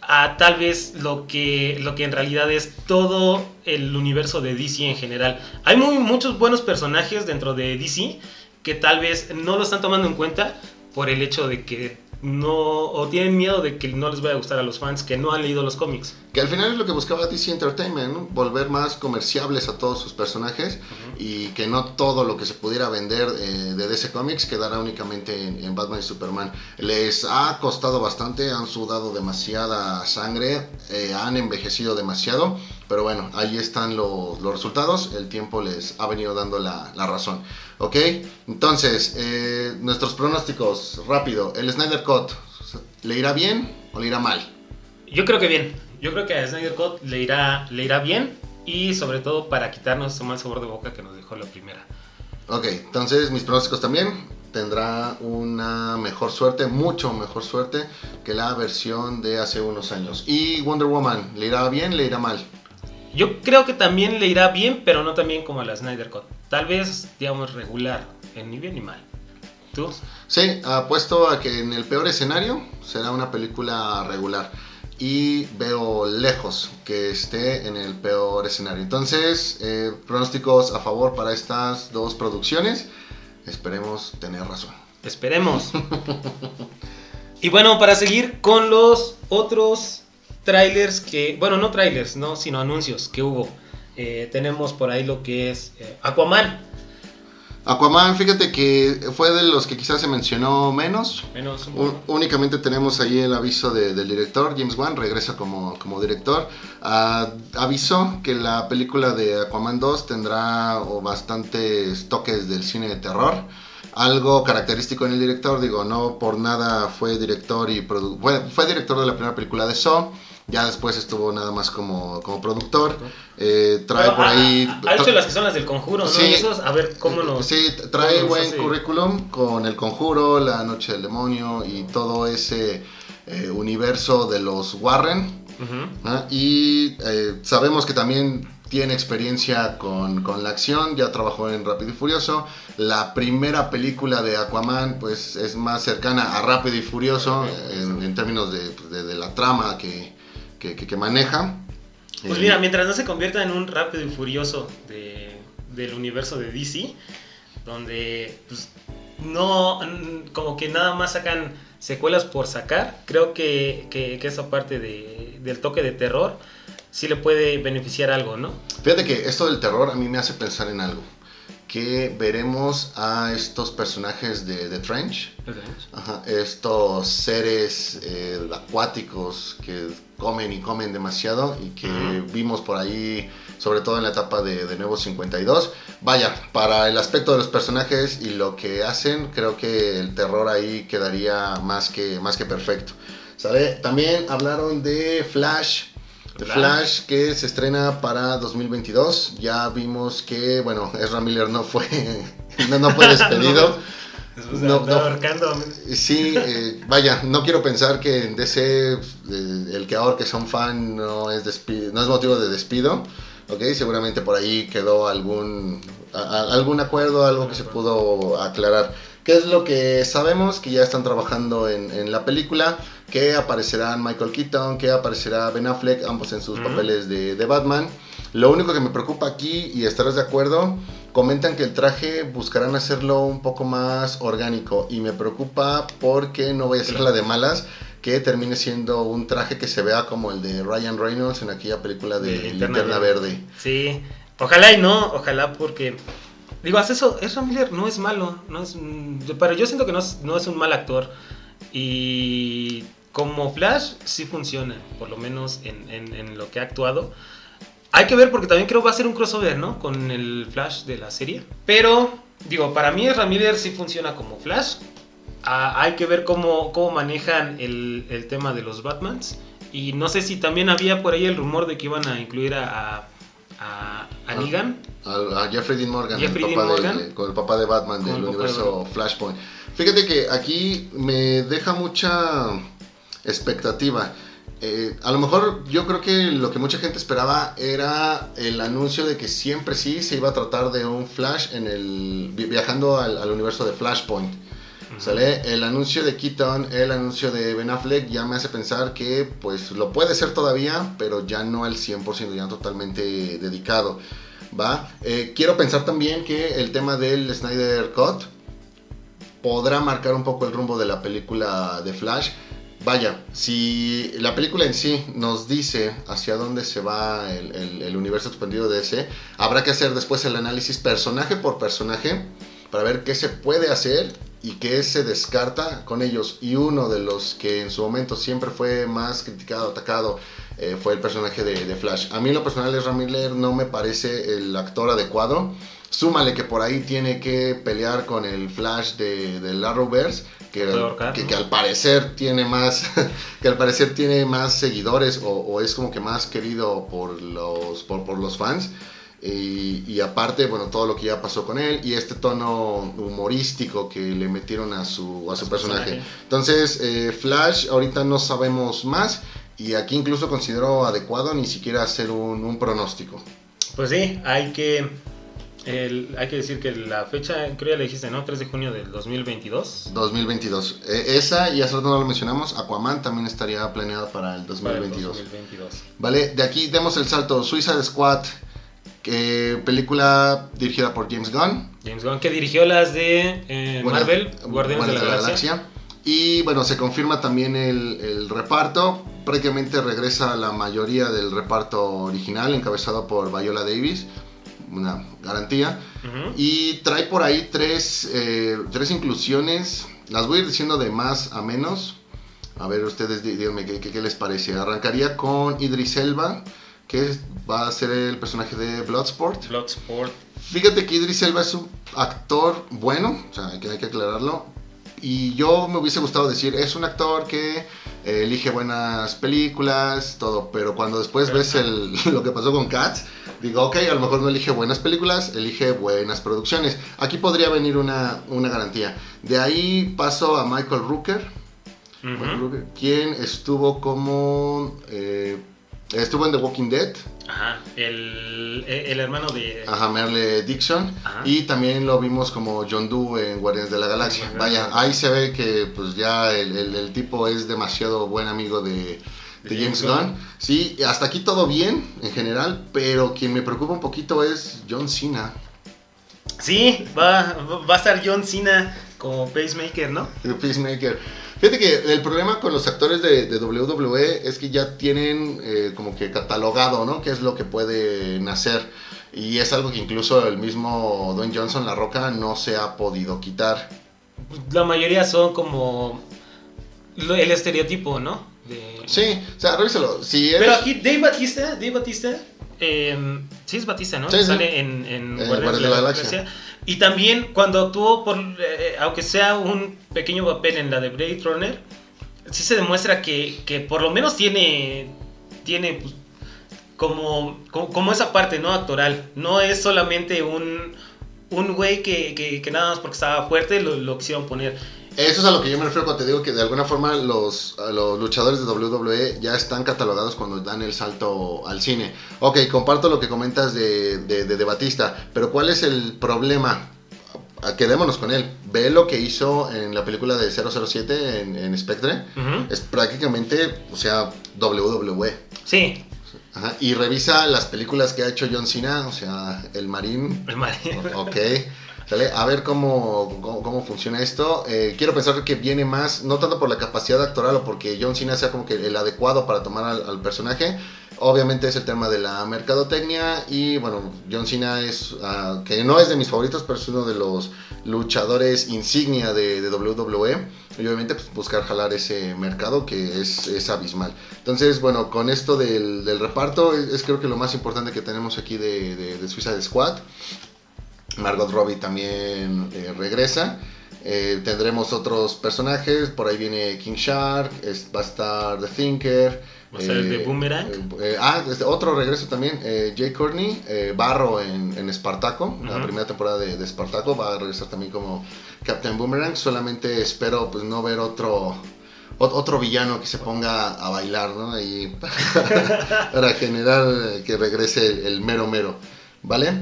a tal vez lo que, lo que en realidad es todo el universo de DC en general. Hay muy, muchos buenos personajes dentro de DC que tal vez no lo están tomando en cuenta por el hecho de que no, o tienen miedo de que no les vaya a gustar a los fans que no han leído los cómics. Que al final es lo que buscaba DC Entertainment, ¿no? volver más comerciables a todos sus personajes y que no todo lo que se pudiera vender eh, de DC Comics quedara únicamente en, en Batman y Superman. Les ha costado bastante, han sudado demasiada sangre, eh, han envejecido demasiado, pero bueno, ahí están los, los resultados, el tiempo les ha venido dando la, la razón. ¿Ok? Entonces, eh, nuestros pronósticos, rápido, el Snyder Cut, ¿le irá bien o le irá mal? Yo creo que bien. Yo creo que a Snyder Cut le irá, le irá bien y sobre todo para quitarnos ese mal sabor de boca que nos dejó la primera. Ok, entonces mis pronósticos también tendrá una mejor suerte, mucho mejor suerte que la versión de hace unos años. Y Wonder Woman, ¿le irá bien, le irá mal? Yo creo que también le irá bien, pero no tan bien como a la Snyder Cut. Tal vez, digamos, regular, en ni bien ni mal. ¿Tú? Sí, apuesto a que en el peor escenario será una película regular. y veo lejos que esté en el peor escenario. Entonces, eh, pronósticos a favor para estas dos producciones. Esperemos tener razón. Esperemos. [LAUGHS] y bueno, para seguir con los otros trailers que, bueno, no trailers, no, sino anuncios que hubo. Eh, tenemos por ahí lo que es eh, Aquaman. Aquaman, fíjate que fue de los que quizás se mencionó menos. Menos. Únicamente tenemos ahí el aviso de- del director, James Wan, regresa como, como director. Ah, avisó que la película de Aquaman 2 tendrá o, bastantes toques del cine de terror. Algo característico en el director, digo, no por nada fue director y fue, fue director de la primera película de Saw. Ya después estuvo nada más como, como productor. Eh, trae Pero por ha- ahí. Ha, ha hecho las que son las del conjuro, ¿no? Sí. Esos, a ver cómo nos. Sí, trae nos buen hace? currículum con El Conjuro, La Noche del Demonio y todo ese eh, universo de los Warren. ¿ah? Y eh, sabemos que también tiene experiencia con, con la acción, ya trabajó en Rápido y Furioso. La primera película de Aquaman pues es más cercana a Rápido y Furioso en, en términos de, de- de la trama que, que- que- que maneja. Pues Eh, mira, mientras no se convierta en un rápido y furioso de- del universo de DC, donde pues, no, como que nada más sacan secuelas por sacar, creo que, que- que esa parte de- del toque de terror sí le puede beneficiar algo, ¿no? Fíjate que esto del terror a mí me hace pensar en algo. Que veremos a estos personajes de The Trench, ajá, estos seres eh, acuáticos que comen y comen demasiado y que vimos por ahí, sobre todo en la etapa de, de Nuevo 52. Vaya, para el aspecto de los personajes y lo que hacen, creo que el terror ahí quedaría más que, más que perfecto. ¿Sale? También hablaron de Flash. The Flash. Flash que se estrena para 2022. Ya vimos que, bueno, Ezra Miller no fue, [LAUGHS] no, no fue [LAUGHS] despedido. Después de No, no. ahorcando. Sí, eh, vaya, no quiero pensar que en DC eh, el que ahora que son fan no es, despi- no es motivo de despido. Ok, seguramente por ahí quedó algún, a- a- algún acuerdo, algo que se pudo aclarar. ¿Qué es lo que sabemos? Que ya están trabajando en, en la película, que aparecerán Michael Keaton, que aparecerá Ben Affleck, ambos en sus papeles de, de Batman. Lo único que me preocupa aquí, y estarás de acuerdo, comentan que el traje buscarán hacerlo un poco más orgánico. Y me preocupa porque no voy a ser Claro. la de malas, que termine siendo un traje que se vea como el de Ryan Reynolds en aquella película de, De Linterna, Verde. Sí, ojalá y no, ojalá porque... Digo, haz eso, Ezra Miller no es malo, no es, mm, pero yo siento que no es, no es un mal actor. Y como Flash sí funciona, por lo menos en, en- en lo que ha actuado. Hay que ver porque también creo va a ser un crossover, ¿no? Con el Flash de la serie. Pero, digo, para mí Miller sí funciona como Flash. Ah, hay que ver cómo, cómo manejan el, el tema de los Batmans. Y no sé si también había por ahí el rumor de que iban a incluir a, a, a- Negan. A, a Jeffrey Dean Morgan, Jeffrey el Dean papá de- Morgan. con el papá de Batman del de universo Flashpoint. Fíjate que aquí me deja mucha expectativa. Eh, a lo mejor yo creo que lo que mucha gente esperaba era el anuncio de que siempre sí se iba a tratar de un Flash en el vi- viajando al, al universo de Flashpoint. ¿Sale? El anuncio de Keaton, el anuncio de Ben Affleck ya me hace pensar que pues lo puede ser todavía, pero ya no al 100%, ya totalmente dedicado. ¿Va? Eh, quiero pensar también que el tema del Snyder Cut podrá marcar un poco el rumbo de la película de Flash. Vaya, si la película en sí nos dice hacia dónde se va el, universo expandido de ese, habrá que hacer después el análisis personaje por personaje para ver qué se puede hacer y qué se descarta con ellos. Y uno de los que en su momento siempre fue más criticado, atacado, eh, fue el personaje de, Flash. A mí lo personal Ezra Miller no me parece el actor adecuado. Súmale que por ahí tiene que pelear con el Flash de, del Arrowverse, que, ahorcar, que, ¿no? que al parecer tiene más, [LAUGHS] que al parecer tiene más seguidores o, o es como que más querido por los, por, por los fans. Y, y aparte, bueno, todo lo que ya pasó con él y este tono humorístico que le metieron a su, a su su personaje. personaje. Entonces, eh, Flash, ahorita no sabemos más y aquí incluso considero adecuado ni siquiera hacer un, un pronóstico. Pues sí, hay que, El- hay que decir que la fecha, creo ya le dijiste, ¿no? 3 de junio del 2022. 2022. Eh, esa, y hace rato no lo mencionamos, Aquaman también estaría planeada para el Para el 2022. 2022. Vale, de aquí demos el salto. Suicide Squad, que película dirigida por James Gunn. James Gunn, que dirigió las de eh, Bueno, Marvel, Guardianes de la, Galaxia. Y bueno, se confirma también el, el reparto. Prácticamente regresa la mayoría del reparto original, encabezado por Viola Davis. Una garantía. Y trae por ahí tres, eh, tres inclusiones. Las voy a ir diciendo de más a menos. A ver, ustedes dí- díganme qué, qué- qué les parece. Arrancaría con Idris Elba, que es- va a ser el personaje de Bloodsport. Bloodsport. Fíjate que Idris Elba es un actor bueno, o sea, hay que, hay que aclararlo. Y yo me hubiese gustado decir, es un actor que eh, elige buenas películas, todo, pero cuando después Pero- ves el- [LAUGHS] lo que pasó con Cats, digo, ok, a lo mejor no elige buenas películas, elige buenas producciones. Aquí podría venir una, una garantía. De ahí paso a Michael Rooker. Michael Rooker, quien estuvo como... eh, estuvo en The Walking Dead, Ajá. El, el hermano de. Ajá, Merle Dixon. Ajá. Y también lo vimos como John Doe en Guardianes de la Galaxia. Vaya, ahí se ve que pues ya el, el- el tipo es demasiado buen amigo de, de James Gunn. Sí, hasta aquí todo bien en general, pero quien me preocupa un poquito es John Cena. Sí, va, va a estar John Cena como pacemaker, ¿no? Peacemaker. Fíjate que el problema con los actores de, de WWE es que ya tienen eh, como que catalogado, ¿no? ¿Qué es lo que pueden hacer? Y es algo que incluso el mismo Dwayne Johnson, La Roca, no se ha podido quitar. La mayoría son como el estereotipo, ¿no? De- Sí, o sea, revísalo. Si eres... Pero aquí Dave Batista, Dave Batista, eh, sí es Batista, ¿no? Sí, sí. Sale en, en Eh, Guardianes de la Galaxia. Y también cuando actuó, por, eh, aunque sea un pequeño papel en la de Blade Runner, sí se demuestra que, que por lo menos tiene, tiene pues, como, como, como esa parte, ¿no? Actoral. No es solamente un, un güey que, que, que nada más porque estaba fuerte lo, lo quisieron poner. Eso es a lo que yo me refiero cuando te digo que de alguna forma los, los luchadores de WWE ya están catalogados cuando dan el salto al cine. Ok, comparto lo que comentas de, de, de- de Batista, pero ¿cuál es el problema? Quedémonos con él. Ve lo que hizo en la película de 007 en, en Spectre. Ujú. Es prácticamente, o sea, WWE. Sí, Ajá, Y revisa las películas que ha hecho John Cena, o sea, El Marín, el marido. Ok, sale, a ver cómo, cómo, funciona esto. Eh, quiero pensar que viene más, no tanto por la capacidad actoral o porque John Cena sea como que el adecuado para tomar al, personaje. Obviamente es el tema de la mercadotecnia y bueno, John Cena es, ah, que no es de mis favoritos, pero es uno de los luchadores insignia de, de WWE. Y obviamente pues, buscar jalar ese mercado que es, es abismal. Entonces, bueno, con esto del, reparto es, es creo que lo más importante que tenemos aquí de, de, de Suicide Squad. Margot Robbie también eh, regresa. Eh, tendremos otros personajes. Por ahí viene King Shark. es- va a estar The Thinker. Va a estar el de Boomerang. eh, eh, ah, otro regreso también. Jay Courtney. Barro en, en Espartaco. La primera temporada de, de Espartaco. Va a regresar también como Captain Boomerang. Solamente espero pues no ver otro. ot- Otro villano que se ponga a bailar, ¿no? Y [LAUGHS] para generar que regrese el mero mero, ¿vale?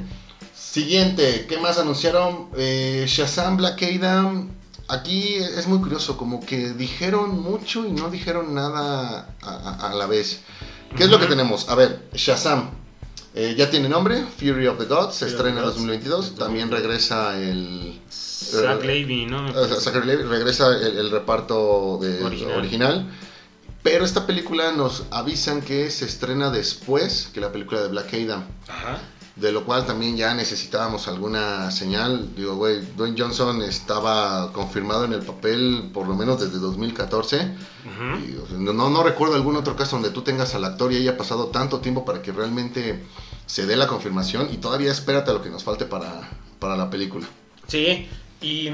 Siguiente, ¿qué más anunciaron? Eh, Shazam Black Adam. Aquí es muy curioso, como que dijeron mucho y no dijeron nada a, a- a la vez. ¿Qué es lo que tenemos? A ver, Shazam. eh, ya tiene nombre, Fury of the Gods, se estrena en the Gods. 2022. También regresa el, Zach Levy, ¿no? Zachary Levi, regresa el, el reparto de- Original. original. Pero esta película nos avisan que se estrena después que la película de Black Adam. Ajá. De lo cual también ya necesitábamos alguna señal. Digo, güey, Dwayne Johnson estaba confirmado en el papel por lo menos desde 2014. Ujú. Y, o sea, no, no, no recuerdo algún otro caso donde tú tengas al actor y haya pasado tanto tiempo para que realmente se dé la confirmación. Y todavía espérate a lo que nos falte para, para la película. Sí, y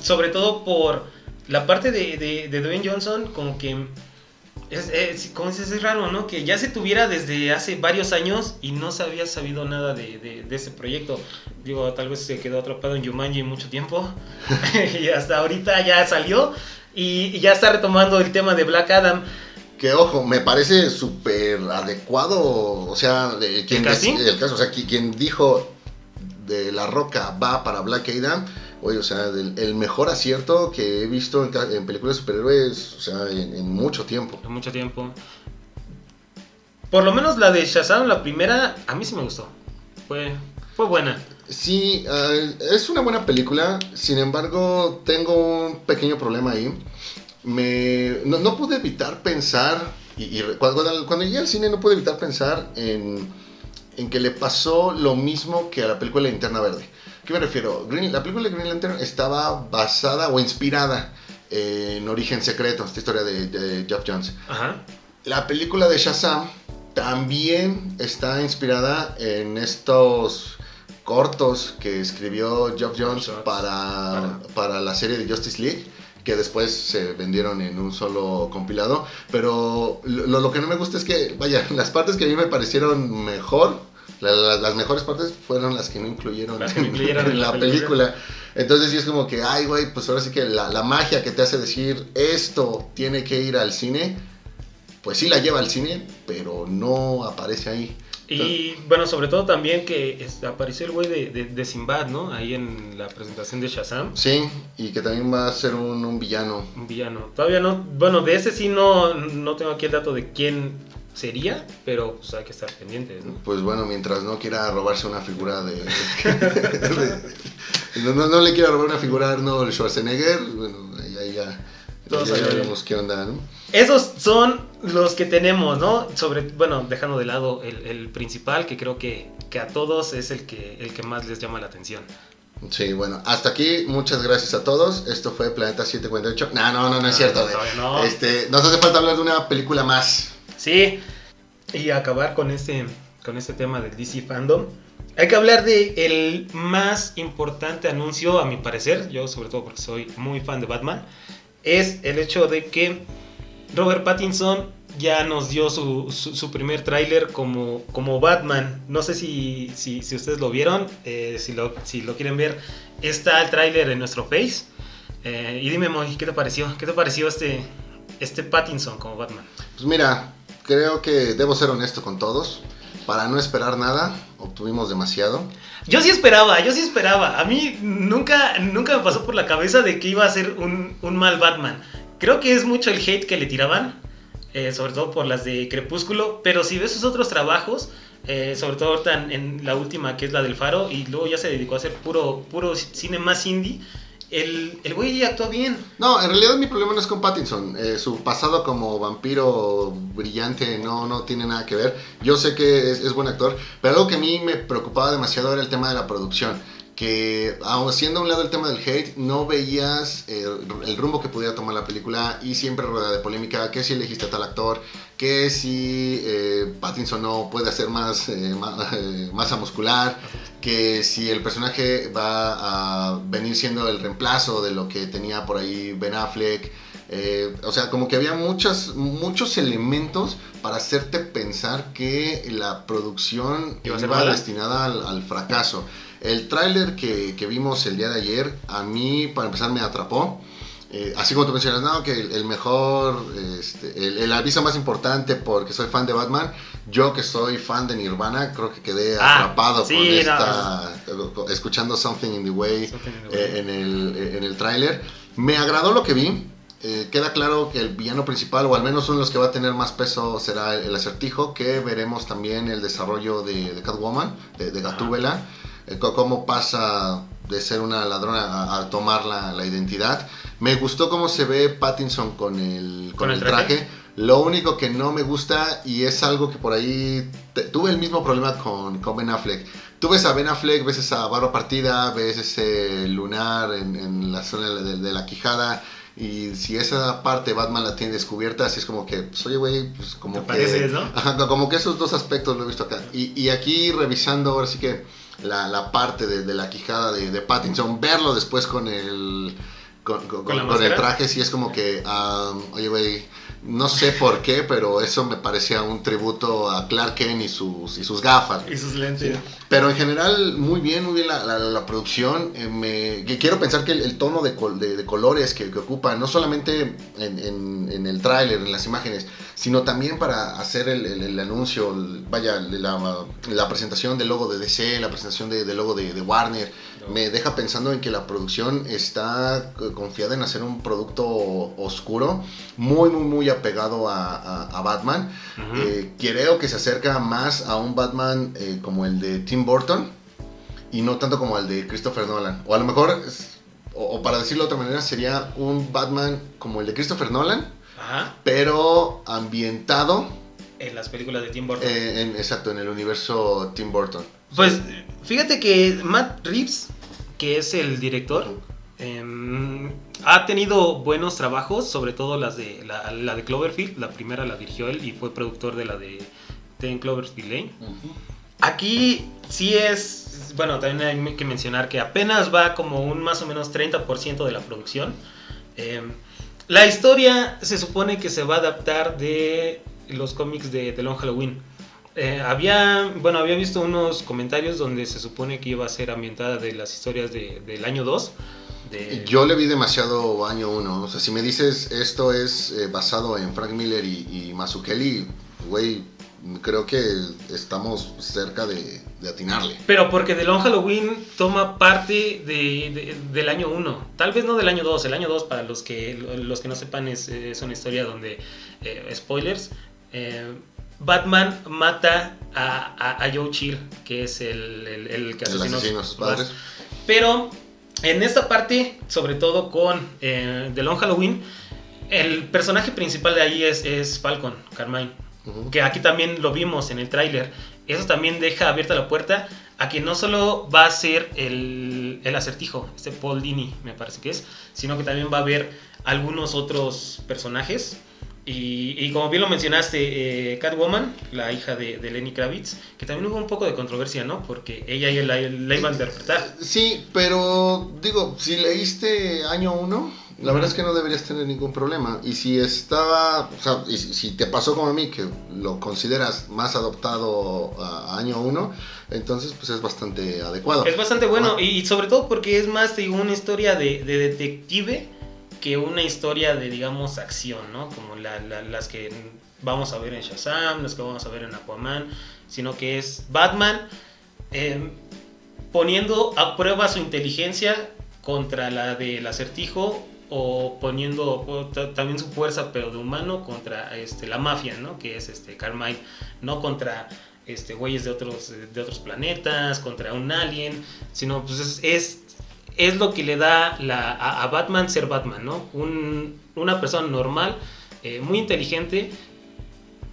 sobre todo por la parte de, de, de Dwayne Johnson, como que es, es- como dices, es raro, ¿no? Que ya se tuviera desde hace varios años y no se había sabido nada de, de, de ese proyecto. Digo, tal vez se quedó atrapado en Jumanji mucho tiempo [LAUGHS] y hasta ahorita ya salió y, y ya está retomando el tema de Black Adam. Que ojo, me parece súper adecuado, o sea, de, quien ¿El caso, o sea, qui- quien dijo de La Roca va para Black Adam, oye, o sea, el mejor acierto que he visto en, películas de superhéroes, o sea, en, en mucho tiempo. En mucho tiempo. Por lo menos la de Shazam, la primera, a mí sí me gustó. Fue, fue buena. Sí, ah, es una buena película, sin embargo, tengo un pequeño problema ahí. Me, no, no pude evitar pensar, y, cuando, cuando- cuando llegué al cine no pude evitar pensar en, en que le pasó lo mismo que a la película Linterna Verde. ¿Qué me refiero? Green- la película de Green Lantern estaba basada o inspirada en Origen Secreto, esta historia de, de Jeff Jones. Ajá. La película de Shazam también está inspirada en estos cortos que escribió Geoff Jones para, para la serie de Justice League que después se vendieron en un solo compilado pero lo, lo que no me gusta es que vaya [LAUGHS] las partes que a mí me parecieron mejor la- la- las mejores partes fueron las que no incluyeron, que [LAUGHS] en la película. Entonces sí es como que, ay, güey, pues ahora sí que la, la magia que te hace decir esto tiene que ir al cine, pues sí la lleva al cine, pero no aparece ahí. Y bueno, sobre todo también que apareció el güey de, de, de Sinbad, ¿no? Ahí en la presentación de Shazam. Sí, y que también va a ser un, un villano. Un villano. Todavía no. Bueno, de ese sí no, no tengo aquí el dato de quién sería, pero pues hay que estar pendientes, ¿no? Pues bueno, mientras no quiera robarse una figura de... no, no, no le quiera robar una figura a Arnold Schwarzenegger, bueno, ahí ya, Todo ya bien. veremos qué onda, ¿no? Esos son los que tenemos, ¿no? Sobre, bueno, dejando de lado el, principal, que creo que, que a todos es el que, el que más les llama la atención. Sí, bueno, hasta aquí, muchas gracias a todos. Esto fue Planeta 748. No, no, no, no es Ah, cierto. Este, nos hace falta hablar de una película más. Sí, y acabar con este, con este tema del DC Fandom. Hay que hablar de el más importante anuncio, a mi parecer, yo sobre todo porque soy muy fan de Batman, es el hecho de que Robert Pattinson ya nos dio su, su- primer tráiler como, como Batman. No sé si, si, si ustedes lo vieron, eh, si, lo, si lo quieren ver, está el tráiler en nuestro face. Eh, y dime, Moy, ¿qué te pareció? ¿Qué te pareció este, este Pattinson como Batman? Pues mira, creo que debo ser honesto con todos. Para no esperar nada, obtuvimos demasiado. Yo sí esperaba, yo sí esperaba. A mí nunca, nunca me pasó por la cabeza de que iba a ser un, un mal Batman. Creo que es mucho el hate que le tiraban, eh, sobre todo por las de Crepúsculo, pero si ves sus otros trabajos, eh, sobre todo ahorita en, en la última que es la del Faro, y luego ya se dedicó a hacer puro, puro cine más indie, el, el güey actúa bien. No, en realidad mi problema no es con Pattinson. Eh, su pasado como vampiro brillante no, no tiene nada que ver. Yo sé que es, es buen actor, pero algo que a mí me preocupaba demasiado era el tema de la producción. Que aun siendo a un lado el tema del hate, no veías eh, el rumbo que pudiera tomar la película y siempre rueda de polémica, que si elegiste a tal actor, que si eh, Pattinson no puede hacer más eh, ma- eh, masa muscular, que si el personaje va a venir siendo el reemplazo de lo que tenía por ahí Ben Affleck. o sea, como que había muchas, muchos elementos para hacerte pensar que la producción ¿Iba a destinada al, al fracaso. El tráiler que, que vimos el día de ayer, a mí, para empezar, me atrapó. Eh, así como tú mencionas, no, que el, el mejor, este, el, el aviso más importante porque soy fan de Batman, yo que soy fan de Nirvana, creo que quedé Ah, atrapado sí, con no, esta, escuchando Something in the Way in the eh, Way. en el, eh, en el tráiler. Me agradó lo que vi. Eh, queda claro que el villano principal, o al menos uno de los que va a tener más peso, será el, el acertijo, que veremos también el desarrollo de, de Catwoman, de, de Gatúbela, eh, co- cómo pasa de ser una ladrona a, a tomar la, la identidad. Me gustó cómo se ve Pattinson con el, con ¿Con el traje? traje. Lo único que no me gusta, y es algo que por ahí te- tuve el mismo problema con, con Ben Affleck. Tú ves a Ben Affleck, ves esa barba partida, ves ese lunar en, en la zona de, de la quijada. Y si esa parte Batman la tiene descubierta, así es como que, pues oye, güey, pues como Te que. pareces, ¿no? Ajá, [LAUGHS] como que esos dos aspectos lo he visto acá. Y, y aquí revisando ahora sí que la, la parte de, de la quijada de, de Pattinson, verlo después con el. Con, con- ¿Con la con el traje, sí es como que, ah, oye, güey, No sé por qué, pero eso me parecía un tributo a Clark Kent y sus, y sus gafas. Y sus lentes. Pero en general, muy bien, muy bien la, la, la producción. Eh, me, que quiero pensar que el, el tono de, col- de- de colores que, que ocupa, no solamente en, en- en el tráiler, en las imágenes, sino también para hacer el, el- el anuncio, vaya, la, la presentación del logo de DC, la presentación de- del logo de, de Warner, me deja pensando en que la producción está confiada en hacer un producto oscuro, muy, muy, muy apegado a, a- a Batman. Eh, creo que se acerca más a un Batman eh, como el de Tim Burton y no tanto como el de Christopher Nolan. O a lo mejor, o para decirlo de otra manera, sería un Batman como el de Christopher Nolan, Ajá. pero ambientado En las películas de Tim Burton. eh, en, exacto, en el universo Tim Burton. Pues fíjate que Matt Reeves, que es el director, em, ha tenido buenos trabajos, sobre todo las de la, la de Cloverfield. La primera la dirigió él y fue productor de la de Ten Cloverfield Lane. Aquí sí es, bueno, también hay que mencionar que apenas va como un más o menos 30% de la producción. Em, la historia se supone que se va a adaptar de los cómics de The Long Halloween. Eh, había, bueno, había visto unos comentarios donde se supone que iba a ser ambientada de las historias de- del año 2. De, Yo le vi demasiado año uno. O sea, si me dices esto es eh, basado en Frank Miller y, y Mazzucchelli, güey, creo que estamos cerca de, de atinarle. Pero porque The Long Halloween toma parte de, de- del año 1. Tal vez no del año 2. El año 2, para los que, los que no sepan, es, es una historia donde, eh, spoilers, eh, Batman mata a, a- a Joe Chill, que es el, el, el que asesino padres. Pero en esta parte, sobre todo con eh, The Long Halloween, el personaje principal de ahí es, es Falcon, Carmine que aquí también lo vimos en el tráiler. Eso también deja abierta la puerta a que no solo va a ser el, el acertijo, este Paul Dini me parece que es, sino que también va a haber algunos otros personajes. Y, y como bien lo mencionaste, eh, Catwoman, la hija de, de Lenny Kravitz, que también hubo un poco de controversia, ¿no? Porque ella ya la, la iba a interpretar. Sí, pero digo, si leíste año 1, la verdad es que no deberías tener ningún problema. Y si estaba, o sea, y si te pasó como a mí, que lo consideras más adoptado a, año 1, entonces pues es bastante adecuado. Es bastante bueno, Ah. y, y sobre todo porque es más, digo, una historia de, de detective que una historia de, digamos, acción, ¿no? Como la- la- las que vamos a ver en Shazam, las que vamos a ver en Aquaman, sino que es Batman eh, poniendo a prueba su inteligencia contra la del acertijo o poniendo también su fuerza pero de humano contra este la mafia no que es este Carmine no contra este güeyes de otros de otros planetas contra un alien sino pues es es, es lo que le da la, a, Batman ser Batman no Un- una persona normal eh, muy inteligente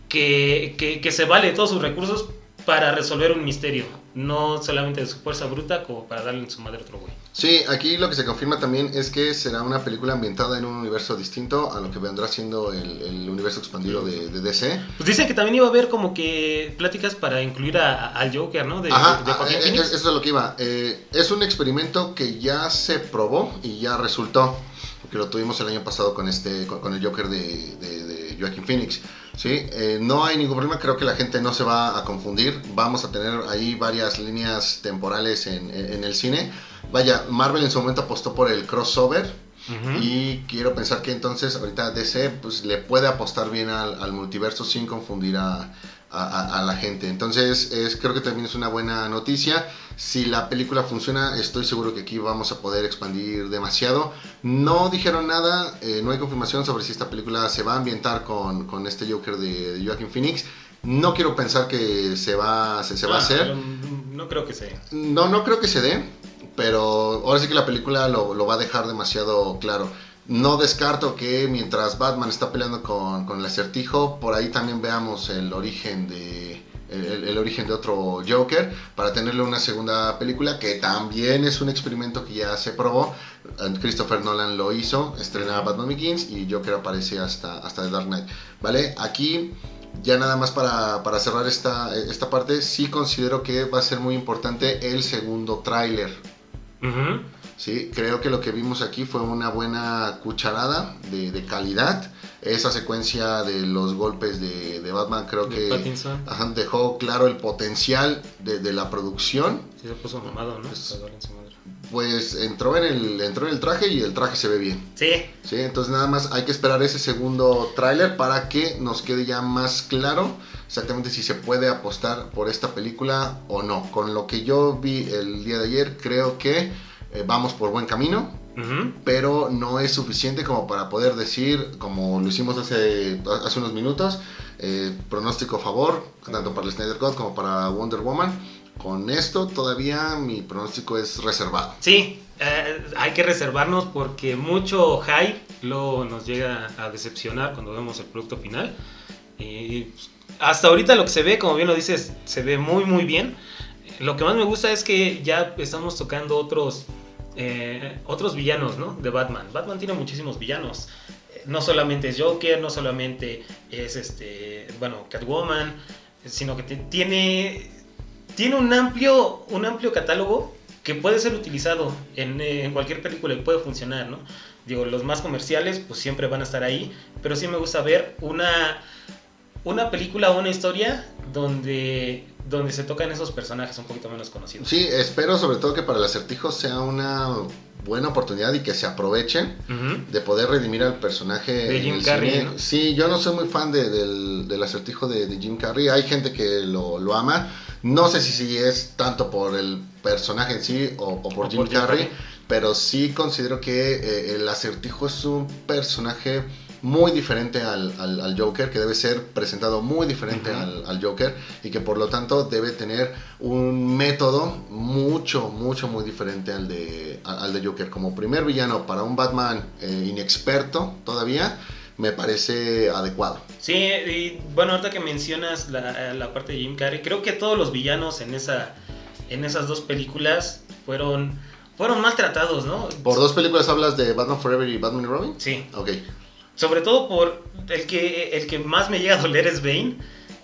que, que, se vale de todos sus recursos para resolver un misterio no solamente de su fuerza bruta como para darle en su madre otro güey Sí, aquí lo que se confirma también es que será una película ambientada en un universo distinto a lo que vendrá siendo el, el universo expandido de, de DC. Pues dicen que también iba a haber como que pláticas para incluir a- a- al Joker, ¿no? De, Ajá, de eh, eh, eso es lo que iba. Eh, es un experimento que ya se probó y ya resultó. Porque lo tuvimos el año pasado con este con, con el Joker de Joaquin Phoenix. ¿sí? Eh, no hay ningún problema, creo que la gente no se va a confundir. Vamos a tener ahí varias líneas temporales en, el cine. Vaya, Marvel en su momento apostó por el crossover. Y quiero pensar que entonces ahorita DC pues, le puede apostar bien al, al multiverso sin confundir a, a- la gente. Entonces es, creo que también es una buena noticia. Si la película funciona, estoy seguro que aquí vamos a poder expandir demasiado. No dijeron nada, eh, no hay confirmación sobre si esta película se va a ambientar con, con este Joker de, de Joaquin Phoenix. No quiero pensar que se va, se, se va a Ah, hacer. No creo que sea. No, no creo que se dé, pero ahora sí que la película lo, lo va a dejar demasiado claro. No descarto que mientras Batman está peleando con, el acertijo, por ahí también veamos el origen de el, origen de otro Joker para tenerle una segunda película que también es un experimento que ya se probó. Eh, Christopher Nolan lo hizo, estrena Batman Begins y Joker aparece hasta, hasta The Dark Knight. ¿Vale? Aquí ya nada más para, para cerrar esta, esta parte, sí considero que va a ser muy importante el segundo tráiler. ¿Sí? Creo que lo que vimos aquí fue una buena cucharada de, de calidad. Esa secuencia de los golpes de, de Batman creo De que ajá, dejó claro el potencial de, de la producción. Sí se puso mamado, ¿no? Pues-. Pues entró en, el, entró en el traje y el traje se ve bien. Sí, ¿sí? Entonces nada más hay que esperar ese segundo tráiler para que nos quede ya más claro exactamente si se puede apostar por esta película o no. Con lo que yo vi el día de ayer, creo que eh, vamos por buen camino, Ujú. pero no es suficiente como para poder decir, como lo hicimos hace, hace unos minutos, eh, pronóstico a favor, tanto para el Snyder Cut como para Wonder Woman. Con esto todavía mi pronóstico es reservado. Sí, eh, hay que reservarnos porque mucho hype luego nos llega a decepcionar cuando vemos el producto final. Y hasta ahorita lo que se ve, como bien lo dices, se ve muy muy bien. Lo que más me gusta es que ya estamos tocando otros eh, otros villanos, ¿no? De Batman. Batman tiene muchísimos villanos. Eh, No solamente es Joker, no solamente es este, bueno, Catwoman, sino que tiene tiene un amplio un amplio catálogo que puede ser utilizado en, eh, en cualquier película y puede funcionar, ¿no? Digo, los más comerciales pues siempre van a estar ahí, pero sí me gusta ver una, una película o una historia donde, donde se tocan esos personajes un poquito menos conocidos. Sí, espero sobre todo que para el acertijo sea una buena oportunidad y que se aprovechen de poder redimir al personaje De Jim Carrey. Sí, yo no soy muy fan de- del, del acertijo de, de Jim Carrey. Hay gente que lo, lo ama. No sé si, si es tanto por el personaje en sí o, o por O Jim por Jim Carrey, Carrey. pero sí considero que eh, el acertijo es un personaje muy diferente al, al- al Joker, que debe ser presentado muy diferente al, al Joker y que por lo tanto debe tener un método mucho, mucho, muy diferente al de, al al de Joker. Como primer villano para un Batman eh, inexperto todavía, me parece adecuado. Sí, y bueno, ahorita que mencionas la, la parte de Jim Carrey, creo que todos los villanos en, esa, en esas dos películas fueron, fueron maltratados, ¿no? ¿Por dos películas hablas de Batman Forever y Batman y Robin? Sí, Ok. Sobre todo por el que, el que más me llega a doler es Bane,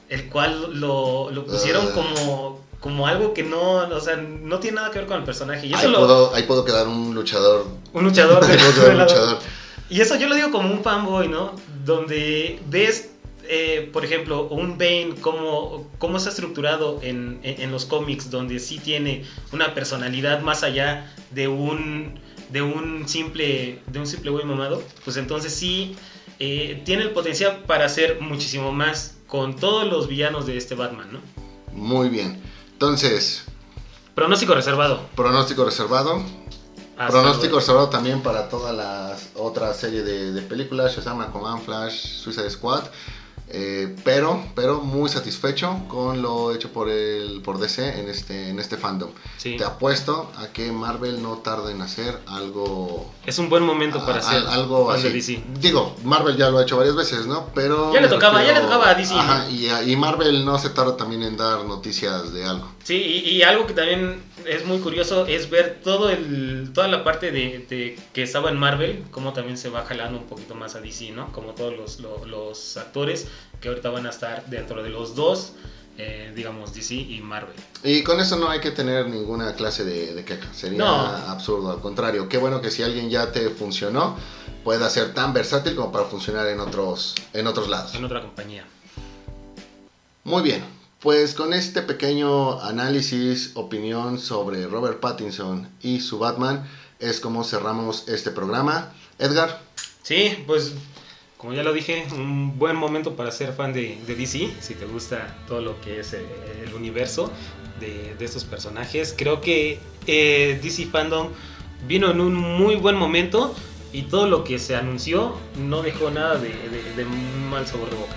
el cual lo, lo pusieron Ah. como, como algo que no, o sea, no tiene nada que ver con el personaje. Y eso Ahí, lo, puedo, ahí puedo quedar un luchador. un luchador, [LAUGHS] de- de un. Y eso yo lo digo como un fanboy, ¿no? Donde ves, eh, por ejemplo, un Bane, cómo, cómo está estructurado en, en- en los cómics, donde sí tiene una personalidad más allá de un, de un simple de un simple güey mamado, pues entonces sí eh, tiene el potencial para hacer muchísimo más con todos los villanos de este Batman, ¿no? Muy bien. Entonces, Pronóstico reservado. pronóstico reservado. Hasta Pronóstico luego. reservado también para toda la otra serie de, de películas, Shazam, Aquaman, Flash, Suicide Squad. Eh, pero, pero muy satisfecho con lo hecho por el por DC en este, en este fandom. Sí. Te apuesto a que Marvel no tarda en hacer algo Es un buen momento para hacer a- algo así. DC. Digo, Marvel ya lo ha hecho varias veces, ¿no? Pero Ya le tocaba, ya le tocaba a DC, ¿no? Ajá, y, y Marvel no se tarda también en dar noticias de algo. Sí, y, y algo que también es muy curioso es ver todo el, toda la parte de, de que estaba en Marvel, cómo también se va jalando un poquito más a DC, ¿no? Como todos los, lo- los actores que ahorita van a estar dentro de los dos, eh, digamos, DC y Marvel. Y con eso no hay que tener ninguna clase de, de queja. Sería No. absurdo. Al contrario, qué bueno que si alguien ya te funcionó, pueda ser tan versátil como para funcionar en otros, en otros lados. En otra compañía. Muy bien. Pues con este pequeño análisis, opinión sobre Robert Pattinson y su Batman, es como cerramos este programa. Edgar, Sí, pues como ya lo dije, un buen momento para ser fan de, DC, si te gusta todo lo que es eh, el universo de, estos personajes. Creo que eh, DC Fandom vino en un muy buen momento y todo lo que se anunció no dejó nada de, de- de mal sabor de boca.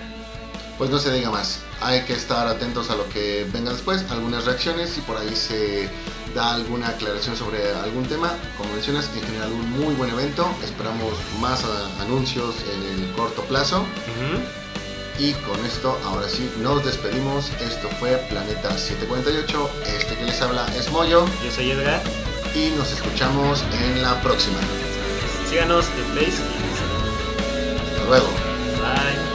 Pues no se diga más. Hay que estar atentos a lo que venga después, algunas reacciones, si por ahí se da alguna aclaración sobre algún tema. Como mencionas, en general un muy buen evento. Esperamos más anuncios en el corto plazo. Y con esto, ahora sí, nos despedimos. Esto fue Planeta 748. Este que les habla es Moyo. Yo soy Edgar, Y nos escuchamos en la próxima. síganos en Face y en Instagram. Hasta luego.